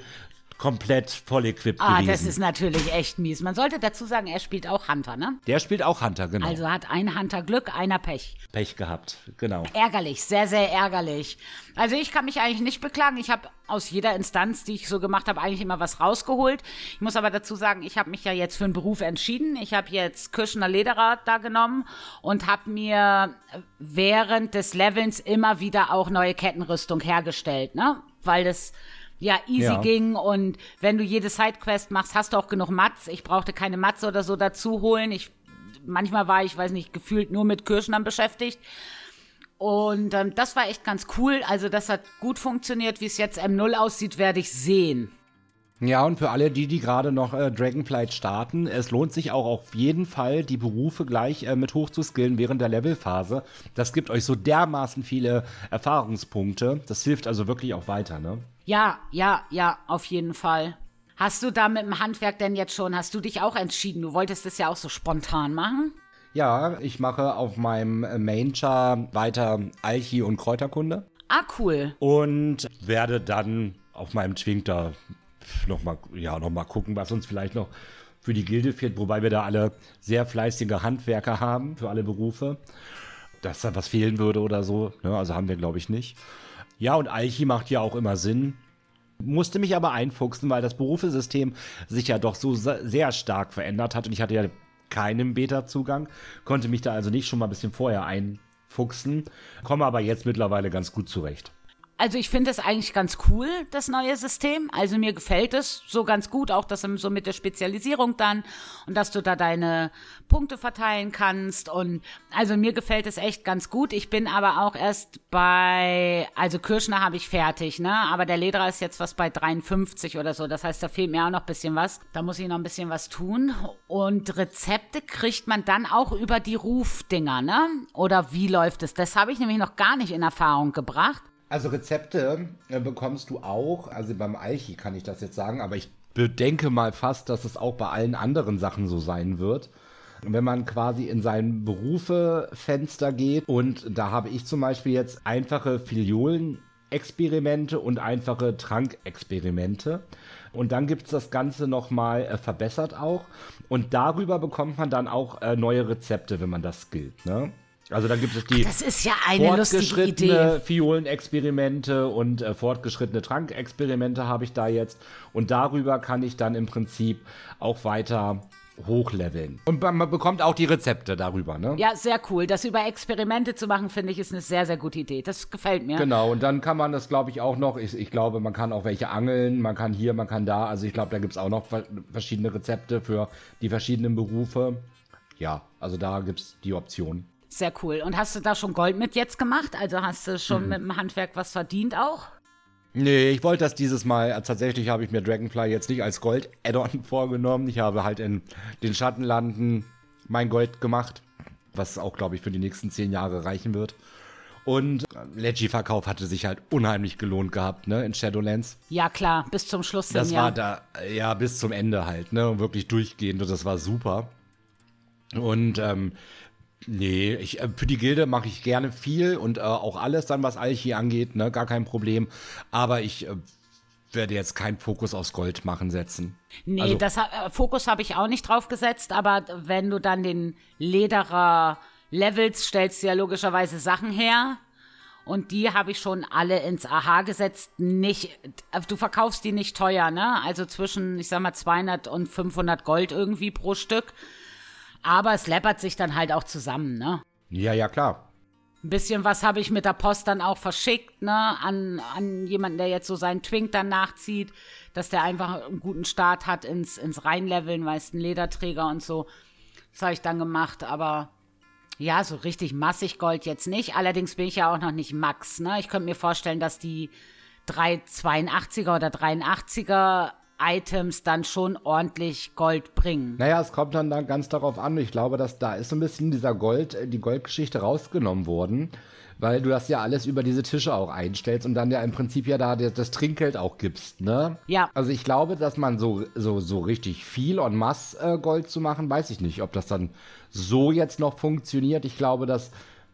komplett voll equipped Ah, gewesen. das ist natürlich echt mies. Man sollte dazu sagen, er spielt auch Hunter, ne? der spielt auch Hunter, genau. Also hat ein Hunter Glück, einer Pech. Pech gehabt, genau. Ärgerlich, sehr, sehr ärgerlich. Also ich kann mich eigentlich nicht beklagen. Ich habe aus jeder Instanz, die ich so gemacht habe, eigentlich immer was rausgeholt. Ich muss aber dazu sagen, ich habe mich ja jetzt für einen Beruf entschieden. Ich habe jetzt Kirschner Lederer da genommen und habe mir während des Levelns immer wieder auch neue Kettenrüstung hergestellt, ne? Weil das ja easy Ja. ging und wenn du jede Sidequest machst, hast du auch genug Mats. Ich brauchte keine Mats oder so dazu holen. Ich manchmal war ich, weiß nicht, gefühlt nur mit Kirschnern beschäftigt. Und ähm, das war echt ganz cool. Also das hat gut funktioniert. Wie es jetzt M0 aussieht, werde ich sehen. Ja, und für alle die, die gerade noch äh, Dragonflight starten, es lohnt sich auch auf jeden Fall, die Berufe gleich äh, mit hochzuskillen während der Levelphase. Das gibt euch so dermaßen viele Erfahrungspunkte. Das hilft also wirklich auch weiter, ne? Ja, ja, ja, auf jeden Fall. Hast du da mit dem Handwerk denn jetzt schon, hast du dich auch entschieden? Du wolltest das ja auch so spontan machen? Ja, ich mache auf meinem Main-Char weiter Alchi und Kräuterkunde Ah, cool. und werde dann auf meinem Twink da nochmal ja, noch mal gucken, was uns vielleicht noch für die Gilde fehlt, wobei wir da alle sehr fleißige Handwerker haben für alle Berufe. Dass da was fehlen würde oder so, ne? also haben wir glaube ich nicht. Ja, und Alchi macht ja auch immer Sinn. Musste mich aber einfuchsen, weil das Berufesystem sich ja doch so se- sehr stark verändert hat und ich hatte ja keinen Beta-Zugang, konnte mich da also nicht schon mal ein bisschen vorher einfuchsen, komme aber jetzt mittlerweile ganz gut zurecht. Also ich finde es eigentlich ganz cool, das neue System. Also mir gefällt es so ganz gut, auch das so mit der Spezialisierung dann und dass du da deine Punkte verteilen kannst. Und also mir gefällt es echt ganz gut. Ich bin aber auch erst bei, also Kirschner habe ich fertig, ne? Aber der Lederer ist jetzt was bei 53 oder so. Das heißt, da fehlt mir auch noch ein bisschen was. Da muss ich noch ein bisschen was tun. Und Rezepte kriegt man dann auch über die Rufdinger, ne? Oder wie läuft es? Das habe ich nämlich noch gar nicht in Erfahrung gebracht. Also Rezepte äh, bekommst du auch, also beim Alchi kann ich das jetzt sagen, aber ich bedenke mal fast, dass es auch bei allen anderen Sachen so sein wird. Wenn man quasi in sein Berufefenster geht und da habe ich zum Beispiel jetzt einfache Filiolen-Experimente und einfache Trankexperimente. Und dann gibt es das Ganze nochmal äh, verbessert auch. Und darüber bekommt man dann auch äh, neue Rezepte, wenn man das skillt. Ne? Also dann gibt es die das ist ja eine fortgeschrittene Fiolenexperimente und äh, fortgeschrittene Trankexperimente habe ich da jetzt. Und darüber kann ich dann im Prinzip auch weiter hochleveln. Und man bekommt auch die Rezepte darüber, ne? Ja, sehr cool. Das über Experimente zu machen, finde ich, ist eine sehr, sehr gute Idee. Das gefällt mir. Genau, und dann kann man das, glaube ich, auch noch, ich, ich, glaube, man kann auch welche angeln, man kann hier, man kann da. Also ich glaube, da gibt es auch noch verschiedene Rezepte für die verschiedenen Berufe. Ja, also da gibt es die Option. Sehr cool. Und hast du da schon Gold mit jetzt gemacht? Also hast du schon mhm. mit dem Handwerk was verdient auch? Nee, ich wollte das dieses Mal, äh, tatsächlich habe ich mir Dragonfly jetzt nicht als Gold-Add-on vorgenommen. Ich habe halt in den Schattenlanden mein Gold gemacht, was auch, glaube ich, für die nächsten zehn Jahre reichen wird. Und äh, Leggy-Verkauf hatte sich halt unheimlich gelohnt gehabt, ne, in Shadowlands. Ja, klar, bis zum Schluss. Das war da, ja, bis zum Ende halt, ne, wirklich durchgehend und das war super. Und ähm, Nee, ich, äh, für die Gilde mache ich gerne viel und äh, auch alles dann, was Alchi angeht, ne, gar kein Problem. Aber ich äh, werde jetzt keinen Fokus aufs Gold machen setzen. Nee, also, das äh, Fokus habe ich auch nicht drauf gesetzt, aber wenn du dann den Lederer levelst, stellst du ja logischerweise Sachen her. Und die habe ich schon alle ins AHA gesetzt. Nicht, äh, du verkaufst die nicht teuer, ne? Also zwischen, ich sag mal, 200 und 500 Gold irgendwie pro Stück. Aber es läppert sich dann halt auch zusammen, ne? Ja, ja, klar. Ein bisschen was habe ich mit der Post dann auch verschickt, ne, an, an jemanden, der jetzt so seinen Twink dann nachzieht, dass der einfach einen guten Start hat ins, ins Reinleveln, weißt ein Lederträger und so. Das habe ich dann gemacht, aber ja, so richtig massig Gold jetzt nicht. Allerdings bin ich ja auch noch nicht Max, ne. Ich könnte mir vorstellen, dass die 382er oder 83er Items dann schon ordentlich Gold bringen. Naja, es kommt dann, dann ganz darauf an. Ich glaube, dass da ist so ein bisschen dieser Gold, äh, die Goldgeschichte rausgenommen worden, weil du das ja alles über diese Tische auch einstellst und dann ja im Prinzip ja da das Trinkgeld auch gibst, ne? Ja. Also ich glaube, dass man so, so, so richtig viel en masse äh, Gold zu machen, weiß ich nicht, ob das dann so jetzt noch funktioniert. Ich glaube, dass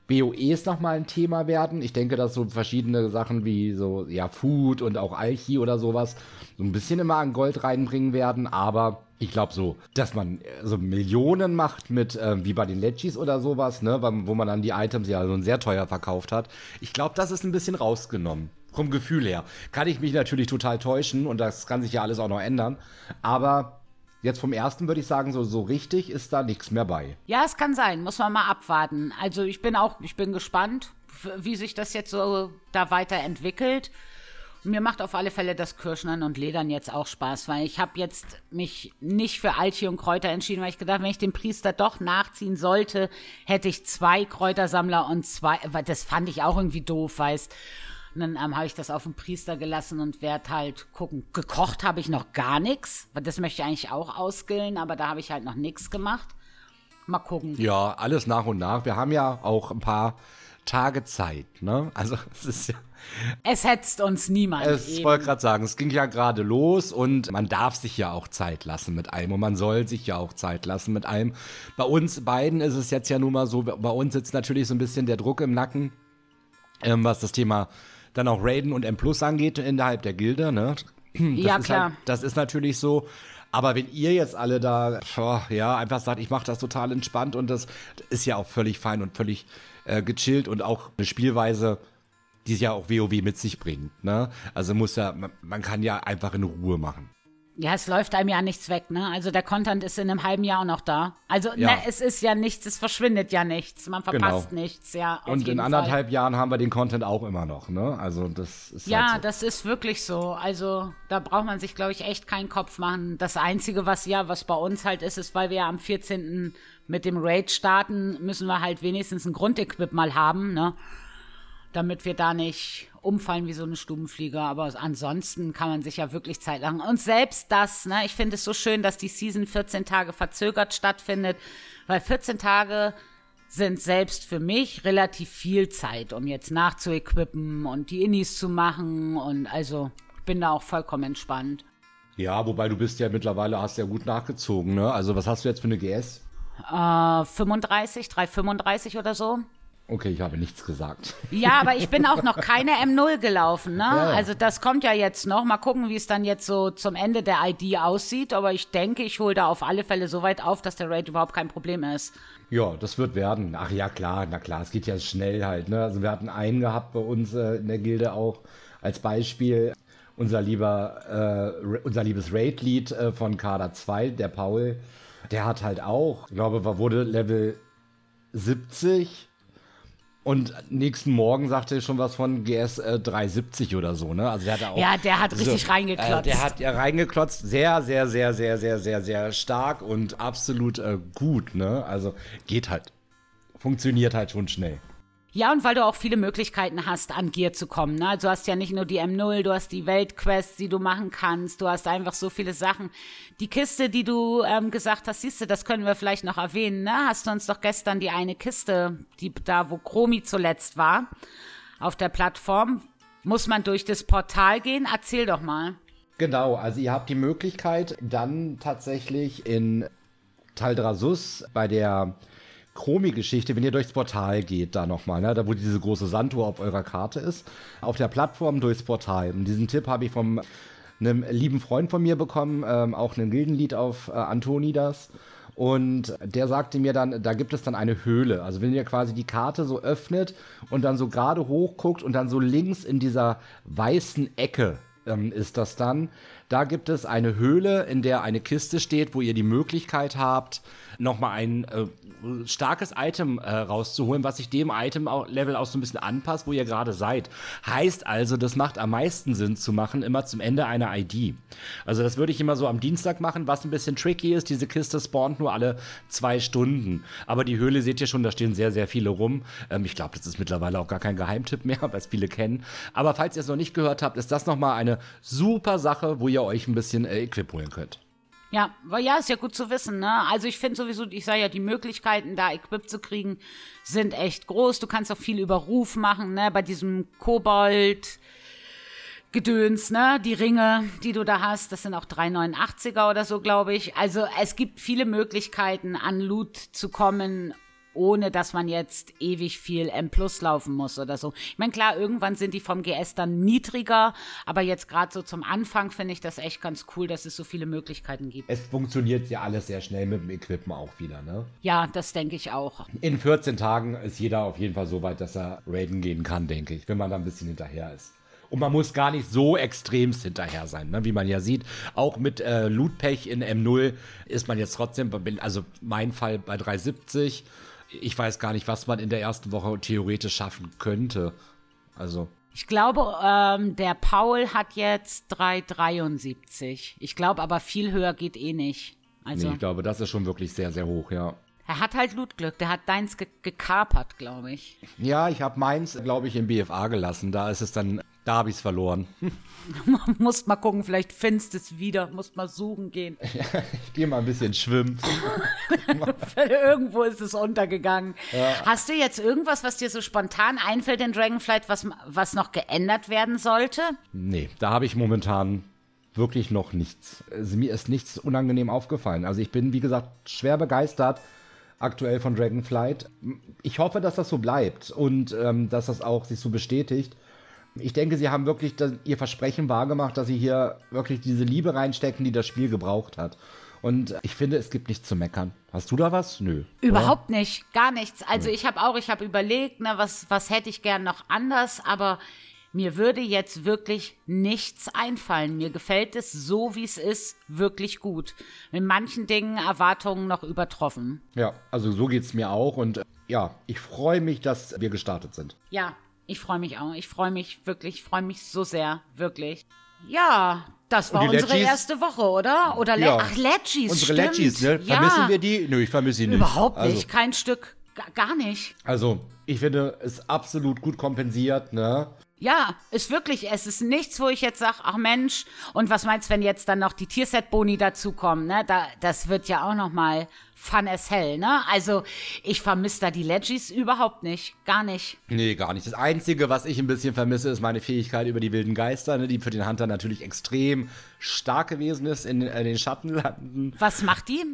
BOEs nochmal ein Thema werden. Ich denke, dass so verschiedene Sachen wie so, ja, Food und auch Alchi oder sowas so ein bisschen immer an Gold reinbringen werden, aber ich glaube so, dass man äh, so Millionen macht mit, äh, wie bei den Legis oder sowas, ne, wo man dann die Items ja so sehr teuer verkauft hat. Ich glaube, das ist ein bisschen rausgenommen. Vom Gefühl her. Kann ich mich natürlich total täuschen und das kann sich ja alles auch noch ändern. Aber Jetzt vom ersten würde ich sagen, so, so richtig ist da nichts mehr bei. Ja, es kann sein. Muss man mal abwarten. Also ich bin auch, ich bin gespannt, wie sich das jetzt so da weiterentwickelt. Mir macht auf alle Fälle das Kirschnern und Ledern jetzt auch Spaß, weil ich habe jetzt mich nicht für Alchi und Kräuter entschieden, weil ich gedacht, wenn ich den Priester doch nachziehen sollte, hätte ich zwei Kräutersammler und zwei, weil das fand ich auch irgendwie doof, weißt. Und dann ähm, habe ich das auf den Priester gelassen und werde halt gucken. Gekocht habe ich noch gar nichts, weil das möchte ich eigentlich auch ausgillen, aber da habe ich halt noch nichts gemacht. Mal gucken. Ja, alles nach und nach. Wir haben ja auch ein paar Tage Zeit, ne? Also es ist ja. Es hetzt uns niemand. Ich wollte gerade sagen, es ging ja gerade los und man darf sich ja auch Zeit lassen mit allem und man soll sich ja auch Zeit lassen mit allem. Bei uns beiden ist es jetzt ja nun mal so, bei uns sitzt natürlich so ein bisschen der Druck im Nacken, ähm, was das Thema dann auch Raiden und M Plus angeht innerhalb der Gilde, ne? Das ja, klar. Halt, das ist natürlich so. Aber wenn ihr jetzt alle da, oh, ja, einfach sagt, ich mache das total entspannt und das ist ja auch völlig fein und völlig äh, gechillt und auch eine Spielweise, die ja auch WoW mit sich bringt, ne? Also muss ja, man, man kann ja einfach in Ruhe machen. Ja, es läuft einem ja nichts weg, ne? Also der Content ist in einem halben Jahr auch noch da. Also Ja. ne, es ist ja nichts, es verschwindet ja nichts. Man verpasst nichts, ja. Und in anderthalb Fall. Jahren haben wir den Content auch immer noch, ne? Also das ist Ja, halt so. das ist wirklich so. Also da braucht man sich, glaube ich, echt keinen Kopf machen. Das Einzige, was ja, was bei uns halt ist, ist, weil wir ja am 14. mit dem Raid starten, müssen wir halt wenigstens ein Grundequip mal haben, ne? Damit wir da nicht umfallen wie so eine Stubenfliege. Aber ansonsten kann man sich ja wirklich Zeit lang. Und selbst das, ne, ich finde es so schön, dass die Season 14 Tage verzögert stattfindet, weil 14 Tage sind selbst für mich relativ viel Zeit, um jetzt nachzuequippen und die Innis zu machen. Und also ich bin da auch vollkommen entspannt. Ja, wobei du bist ja mittlerweile, hast ja gut nachgezogen, ne? Also was hast du jetzt für eine GS? Äh, 35, 335 oder so. Okay, ich habe nichts gesagt. Ja, aber ich bin auch noch keine M0 gelaufen, ne? Ja. Also das kommt ja jetzt noch. Mal gucken, wie es dann jetzt so zum Ende der ID aussieht. Aber ich denke, ich hole da auf alle Fälle so weit auf, dass der Raid überhaupt kein Problem ist. Ja, das wird werden. Ach ja, klar, na klar, es geht ja schnell halt. Ne? Also wir hatten einen gehabt bei uns äh, in der Gilde auch als Beispiel. Unser lieber, äh, unser liebes Raid-Lead äh, von Kader 2, der Paul, der hat halt auch, ich glaube, er wurde Level 70 und nächsten Morgen sagte er schon was von GS äh, 370 oder so, ne? Also der hat auch Ja, der hat richtig reingeklotzt. Äh, der hat ja reingeklotzt, sehr, sehr, sehr, sehr, sehr, sehr, sehr stark und absolut äh, gut, ne? Also geht halt. Funktioniert halt schon schnell. Ja, und weil du auch viele Möglichkeiten hast, an Gear zu kommen. Ne? Du hast ja nicht nur die M0, du hast die Weltquests, die du machen kannst. Du hast einfach so viele Sachen. Die Kiste, die du ähm, gesagt hast, siehst du, das können wir vielleicht noch erwähnen. Ne? Hast du uns doch gestern die eine Kiste, die da, wo Chromi zuletzt war, auf der Plattform, muss man durch das Portal gehen? Erzähl doch mal. Genau, also ihr habt die Möglichkeit, dann tatsächlich in Taldrasus bei der Chromi-Geschichte, wenn ihr durchs Portal geht, da nochmal, ne, da wo diese große Sanduhr auf eurer Karte ist, auf der Plattform durchs Portal. Und diesen Tipp habe ich vom einem lieben Freund von mir bekommen, ähm, auch ein Gildenlied auf äh, Antonidas. Und der sagte mir dann, da gibt es dann eine Höhle. Also wenn ihr quasi die Karte so öffnet und dann so gerade hoch guckt und dann so links in dieser weißen Ecke ähm, ist das dann. Da gibt es eine Höhle, in der eine Kiste steht, wo ihr die Möglichkeit habt, nochmal ein äh, starkes Item äh, rauszuholen, was sich dem Item-Level auch so ein bisschen anpasst, wo ihr gerade seid. Heißt also, das macht am meisten Sinn zu machen, immer zum Ende einer ID. Also das würde ich immer so am Dienstag machen, was ein bisschen tricky ist. Diese Kiste spawnt nur alle zwei Stunden. Aber die Höhle seht ihr schon, da stehen sehr, sehr viele rum. Ähm, ich glaube, das ist mittlerweile auch gar kein Geheimtipp mehr, weil es viele kennen. Aber falls ihr es noch nicht gehört habt, ist das nochmal eine super Sache, wo ihr euch ein bisschen äh, Equip holen könnt. Ja, ja, ist ja gut zu wissen, ne? Also ich finde sowieso, ich sage ja, die Möglichkeiten, da Equip zu kriegen, sind echt groß. Du kannst auch viel über Ruf machen, ne? Bei diesem Kobold. Gedöns, ne? Die Ringe, die du da hast, das sind auch 389er oder so, glaube ich. Also es gibt viele Möglichkeiten, an Loot zu kommen, ohne dass man jetzt ewig viel M Plus laufen muss oder so. Ich meine, klar, irgendwann sind die vom GS dann niedriger, aber jetzt gerade so zum Anfang finde ich das echt ganz cool, dass es so viele Möglichkeiten gibt. Es funktioniert ja alles sehr schnell mit dem Equipen auch wieder, ne? Ja, das denke ich auch. In 14 Tagen ist jeder auf jeden Fall so weit, dass er raiden gehen kann, denke ich, wenn man da ein bisschen hinterher ist. Und man muss gar nicht so extremst hinterher sein, ne? wie man ja sieht. Auch mit äh, Lootpech in M0 ist man jetzt trotzdem, also mein Fall bei 370. Ich weiß gar nicht, was man in der ersten Woche theoretisch schaffen könnte. Also, Ich glaube, ähm, der Paul hat jetzt 373. Ich glaube aber viel höher geht eh nicht. Also nee, ich glaube, das ist schon wirklich sehr, sehr hoch, ja. Er hat halt Lootglück. Der hat deins ge gekapert, glaube ich. Ja, ich habe meins, glaube ich, im BFA gelassen. Da ist es dann, da habe ich es verloren. Musst mal gucken, vielleicht findest du es wieder. Musst mal suchen gehen. Ich gehe mal ein bisschen schwimmen. Irgendwo ist es untergegangen. Hast du jetzt irgendwas, was dir so spontan einfällt in Dragonflight, was, was noch geändert werden sollte? Nee, da habe ich momentan wirklich noch nichts. Also mir ist nichts unangenehm aufgefallen. Also ich bin, wie gesagt, schwer begeistert aktuell von Dragonflight. Ich hoffe, dass das so bleibt und ähm, dass das auch sich so bestätigt. Ich denke, sie haben wirklich das, ihr Versprechen wahrgemacht, dass sie hier wirklich diese Liebe reinstecken, die das Spiel gebraucht hat. Und ich finde, es gibt nichts zu meckern. Hast du da was? Nö. Überhaupt nicht, gar nichts. Also ich habe auch, ich habe überlegt, ne, was, was hätte ich gern noch anders, aber Mir würde jetzt wirklich nichts einfallen. Mir gefällt es so, wie es ist, wirklich gut. Mit manchen Dingen Erwartungen noch übertroffen. Ja, also so geht es mir auch. Und äh, ja, ich freue mich, dass wir gestartet sind. Ja, ich freue mich auch. Ich freue mich wirklich, ich freue mich so sehr, wirklich. Ja, das war unsere Legis? erste Woche, oder? Oder Le ja. Ach, Legis, Unsere stimmt. Legis, ne? Vermissen ja. wir die? Nö, ich vermisse sie nicht. Überhaupt nicht, also. kein Stück. Gar nicht. Also, ich finde es absolut gut kompensiert, ne? Ja, ist wirklich, es ist nichts, wo ich jetzt sage, ach Mensch, und was meinst, wenn jetzt dann noch die Tierset-Boni dazukommen, ne? Da, das wird ja auch noch mal fun as hell, ne? Also, ich vermisse da die Legis überhaupt nicht. Gar nicht. Nee, gar nicht. Das Einzige, was ich ein bisschen vermisse, ist meine Fähigkeit über die wilden Geister, ne? die für den Hunter natürlich extrem stark gewesen ist in, in den Schattenlanden. Was macht die?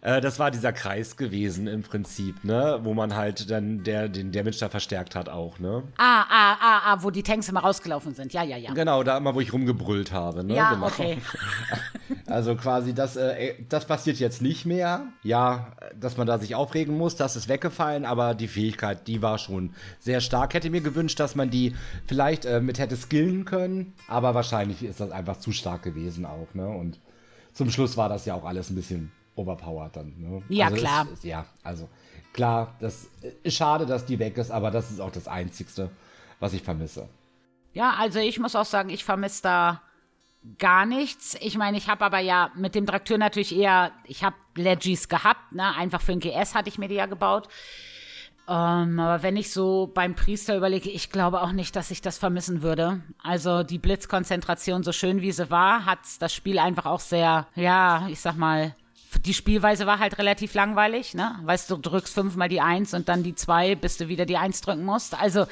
Äh, das war dieser Kreis gewesen im Prinzip, ne? Wo man halt dann der, den Damage da verstärkt hat auch, ne? Ah, ah, ah, ah, wo die Tanks immer rausgelaufen sind. Ja, ja, ja. Genau, da immer, wo ich rumgebrüllt habe, ne? Ja, genau. okay. also quasi, das, äh, das passiert jetzt nicht mehr. Ja, dass man da sich aufregen muss, das ist weggefallen, aber die Fähigkeit, die war schon sehr stark. Hätte mir gewünscht, dass man die vielleicht äh, mit hätte skillen können, aber wahrscheinlich ist das einfach zu stark gewesen auch, ne? Und zum Schluss war das ja auch alles ein bisschen overpowered dann. Ne? Ja, also klar. Ist, ja, also klar, das ist schade, dass die weg ist, aber das ist auch das Einzigste, was ich vermisse. Ja, also ich muss auch sagen, ich vermisse da gar nichts. Ich meine, ich habe aber ja mit dem Traktor natürlich eher, ich habe Legis gehabt, ne? Einfach für ein GS hatte ich mir die ja gebaut. Ähm, aber wenn ich so beim Priester überlege, ich glaube auch nicht, dass ich das vermissen würde. Also die Blitzkonzentration, so schön wie sie war, hat das Spiel einfach auch sehr, ja, ich sag mal, die Spielweise war halt relativ langweilig, ne? Weißt du, du drückst fünfmal die Eins und dann die zwei, bis du wieder die Eins drücken musst. Also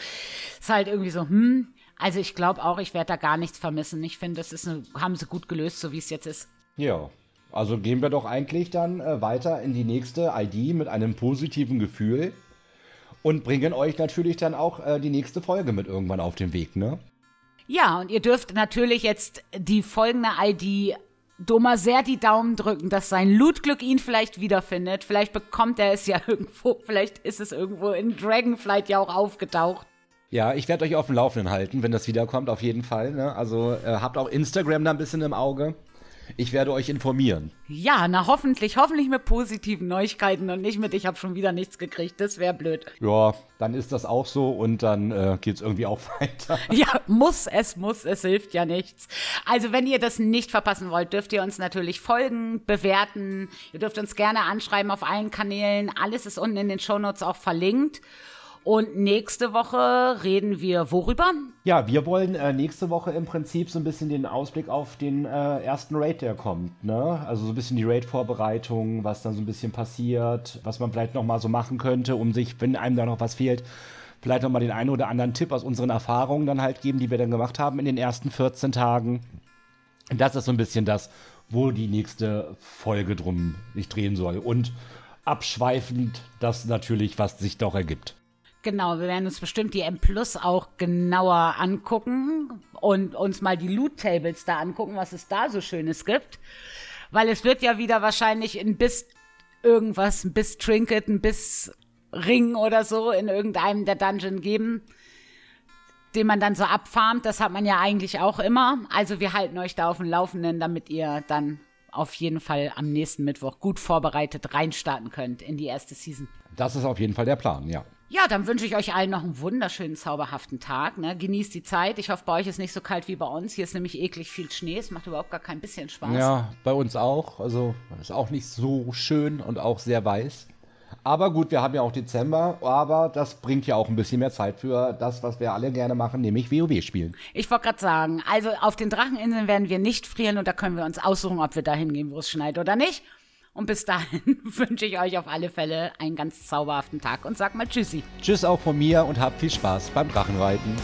ist halt irgendwie so, hm. Also ich glaube auch, ich werde da gar nichts vermissen. Ich finde, das ist eine, haben sie gut gelöst, so wie es jetzt ist. Ja. Also gehen wir doch eigentlich dann äh, weiter in die nächste ID mit einem positiven Gefühl und bringen euch natürlich dann auch äh, die nächste Folge mit irgendwann auf den Weg, ne? Ja, und ihr dürft natürlich jetzt die folgende ID Doma sehr die Daumen drücken, dass sein Lootglück ihn vielleicht wiederfindet. Vielleicht bekommt er es ja irgendwo, vielleicht ist es irgendwo in Dragonflight ja auch aufgetaucht. Ja, ich werde euch auf dem Laufenden halten, wenn das wiederkommt, auf jeden Fall. Ne? Also äh, habt auch Instagram da ein bisschen im Auge. Ich werde euch informieren. Ja, na hoffentlich, hoffentlich mit positiven Neuigkeiten und nicht mit, ich habe schon wieder nichts gekriegt. Das wäre blöd. Ja, dann ist das auch so und dann äh, geht es irgendwie auch weiter. Ja, muss, es muss, es hilft ja nichts. Also wenn ihr das nicht verpassen wollt, dürft ihr uns natürlich folgen, bewerten. Ihr dürft uns gerne anschreiben auf allen Kanälen. Alles ist unten in den Shownotes auch verlinkt. Und nächste Woche reden wir worüber? Ja, wir wollen äh, nächste Woche im Prinzip so ein bisschen den Ausblick auf den äh, ersten Raid, der kommt. Ne? Also so ein bisschen die Raid-Vorbereitung, was dann so ein bisschen passiert, was man vielleicht noch mal so machen könnte, um sich, wenn einem da noch was fehlt, vielleicht noch mal den einen oder anderen Tipp aus unseren Erfahrungen dann halt geben, die wir dann gemacht haben in den ersten 14 Tagen. Das ist so ein bisschen das, wo die nächste Folge drum sich drehen soll. Und abschweifend das natürlich, was sich doch ergibt. Genau, wir werden uns bestimmt die M Plus auch genauer angucken und uns mal die Loot Tables da angucken, was es da so Schönes gibt. Weil es wird ja wieder wahrscheinlich ein Biss irgendwas, ein Biss Trinket, ein Biss Ring oder so in irgendeinem der Dungeon geben, den man dann so abfarmt. Das hat man ja eigentlich auch immer. Also wir halten euch da auf dem Laufenden, damit ihr dann auf jeden Fall am nächsten Mittwoch gut vorbereitet reinstarten könnt in die erste Season. Das ist auf jeden Fall der Plan, ja. Ja, dann wünsche ich euch allen noch einen wunderschönen, zauberhaften Tag. Ne? Genießt die Zeit. Ich hoffe, bei euch ist nicht so kalt wie bei uns. Hier ist nämlich eklig viel Schnee. Es macht überhaupt gar kein bisschen Spaß. Ja, bei uns auch. Also ist auch nicht so schön und auch sehr weiß. Aber gut, wir haben ja auch Dezember, aber das bringt ja auch ein bisschen mehr Zeit für das, was wir alle gerne machen, nämlich WoW spielen. Ich wollte gerade sagen, also auf den Dracheninseln werden wir nicht frieren und da können wir uns aussuchen, ob wir da hingehen, wo es schneit oder nicht. Und bis dahin wünsche ich euch auf alle Fälle einen ganz zauberhaften Tag und sag mal Tschüssi. Tschüss auch von mir und habt viel Spaß beim Drachenreiten.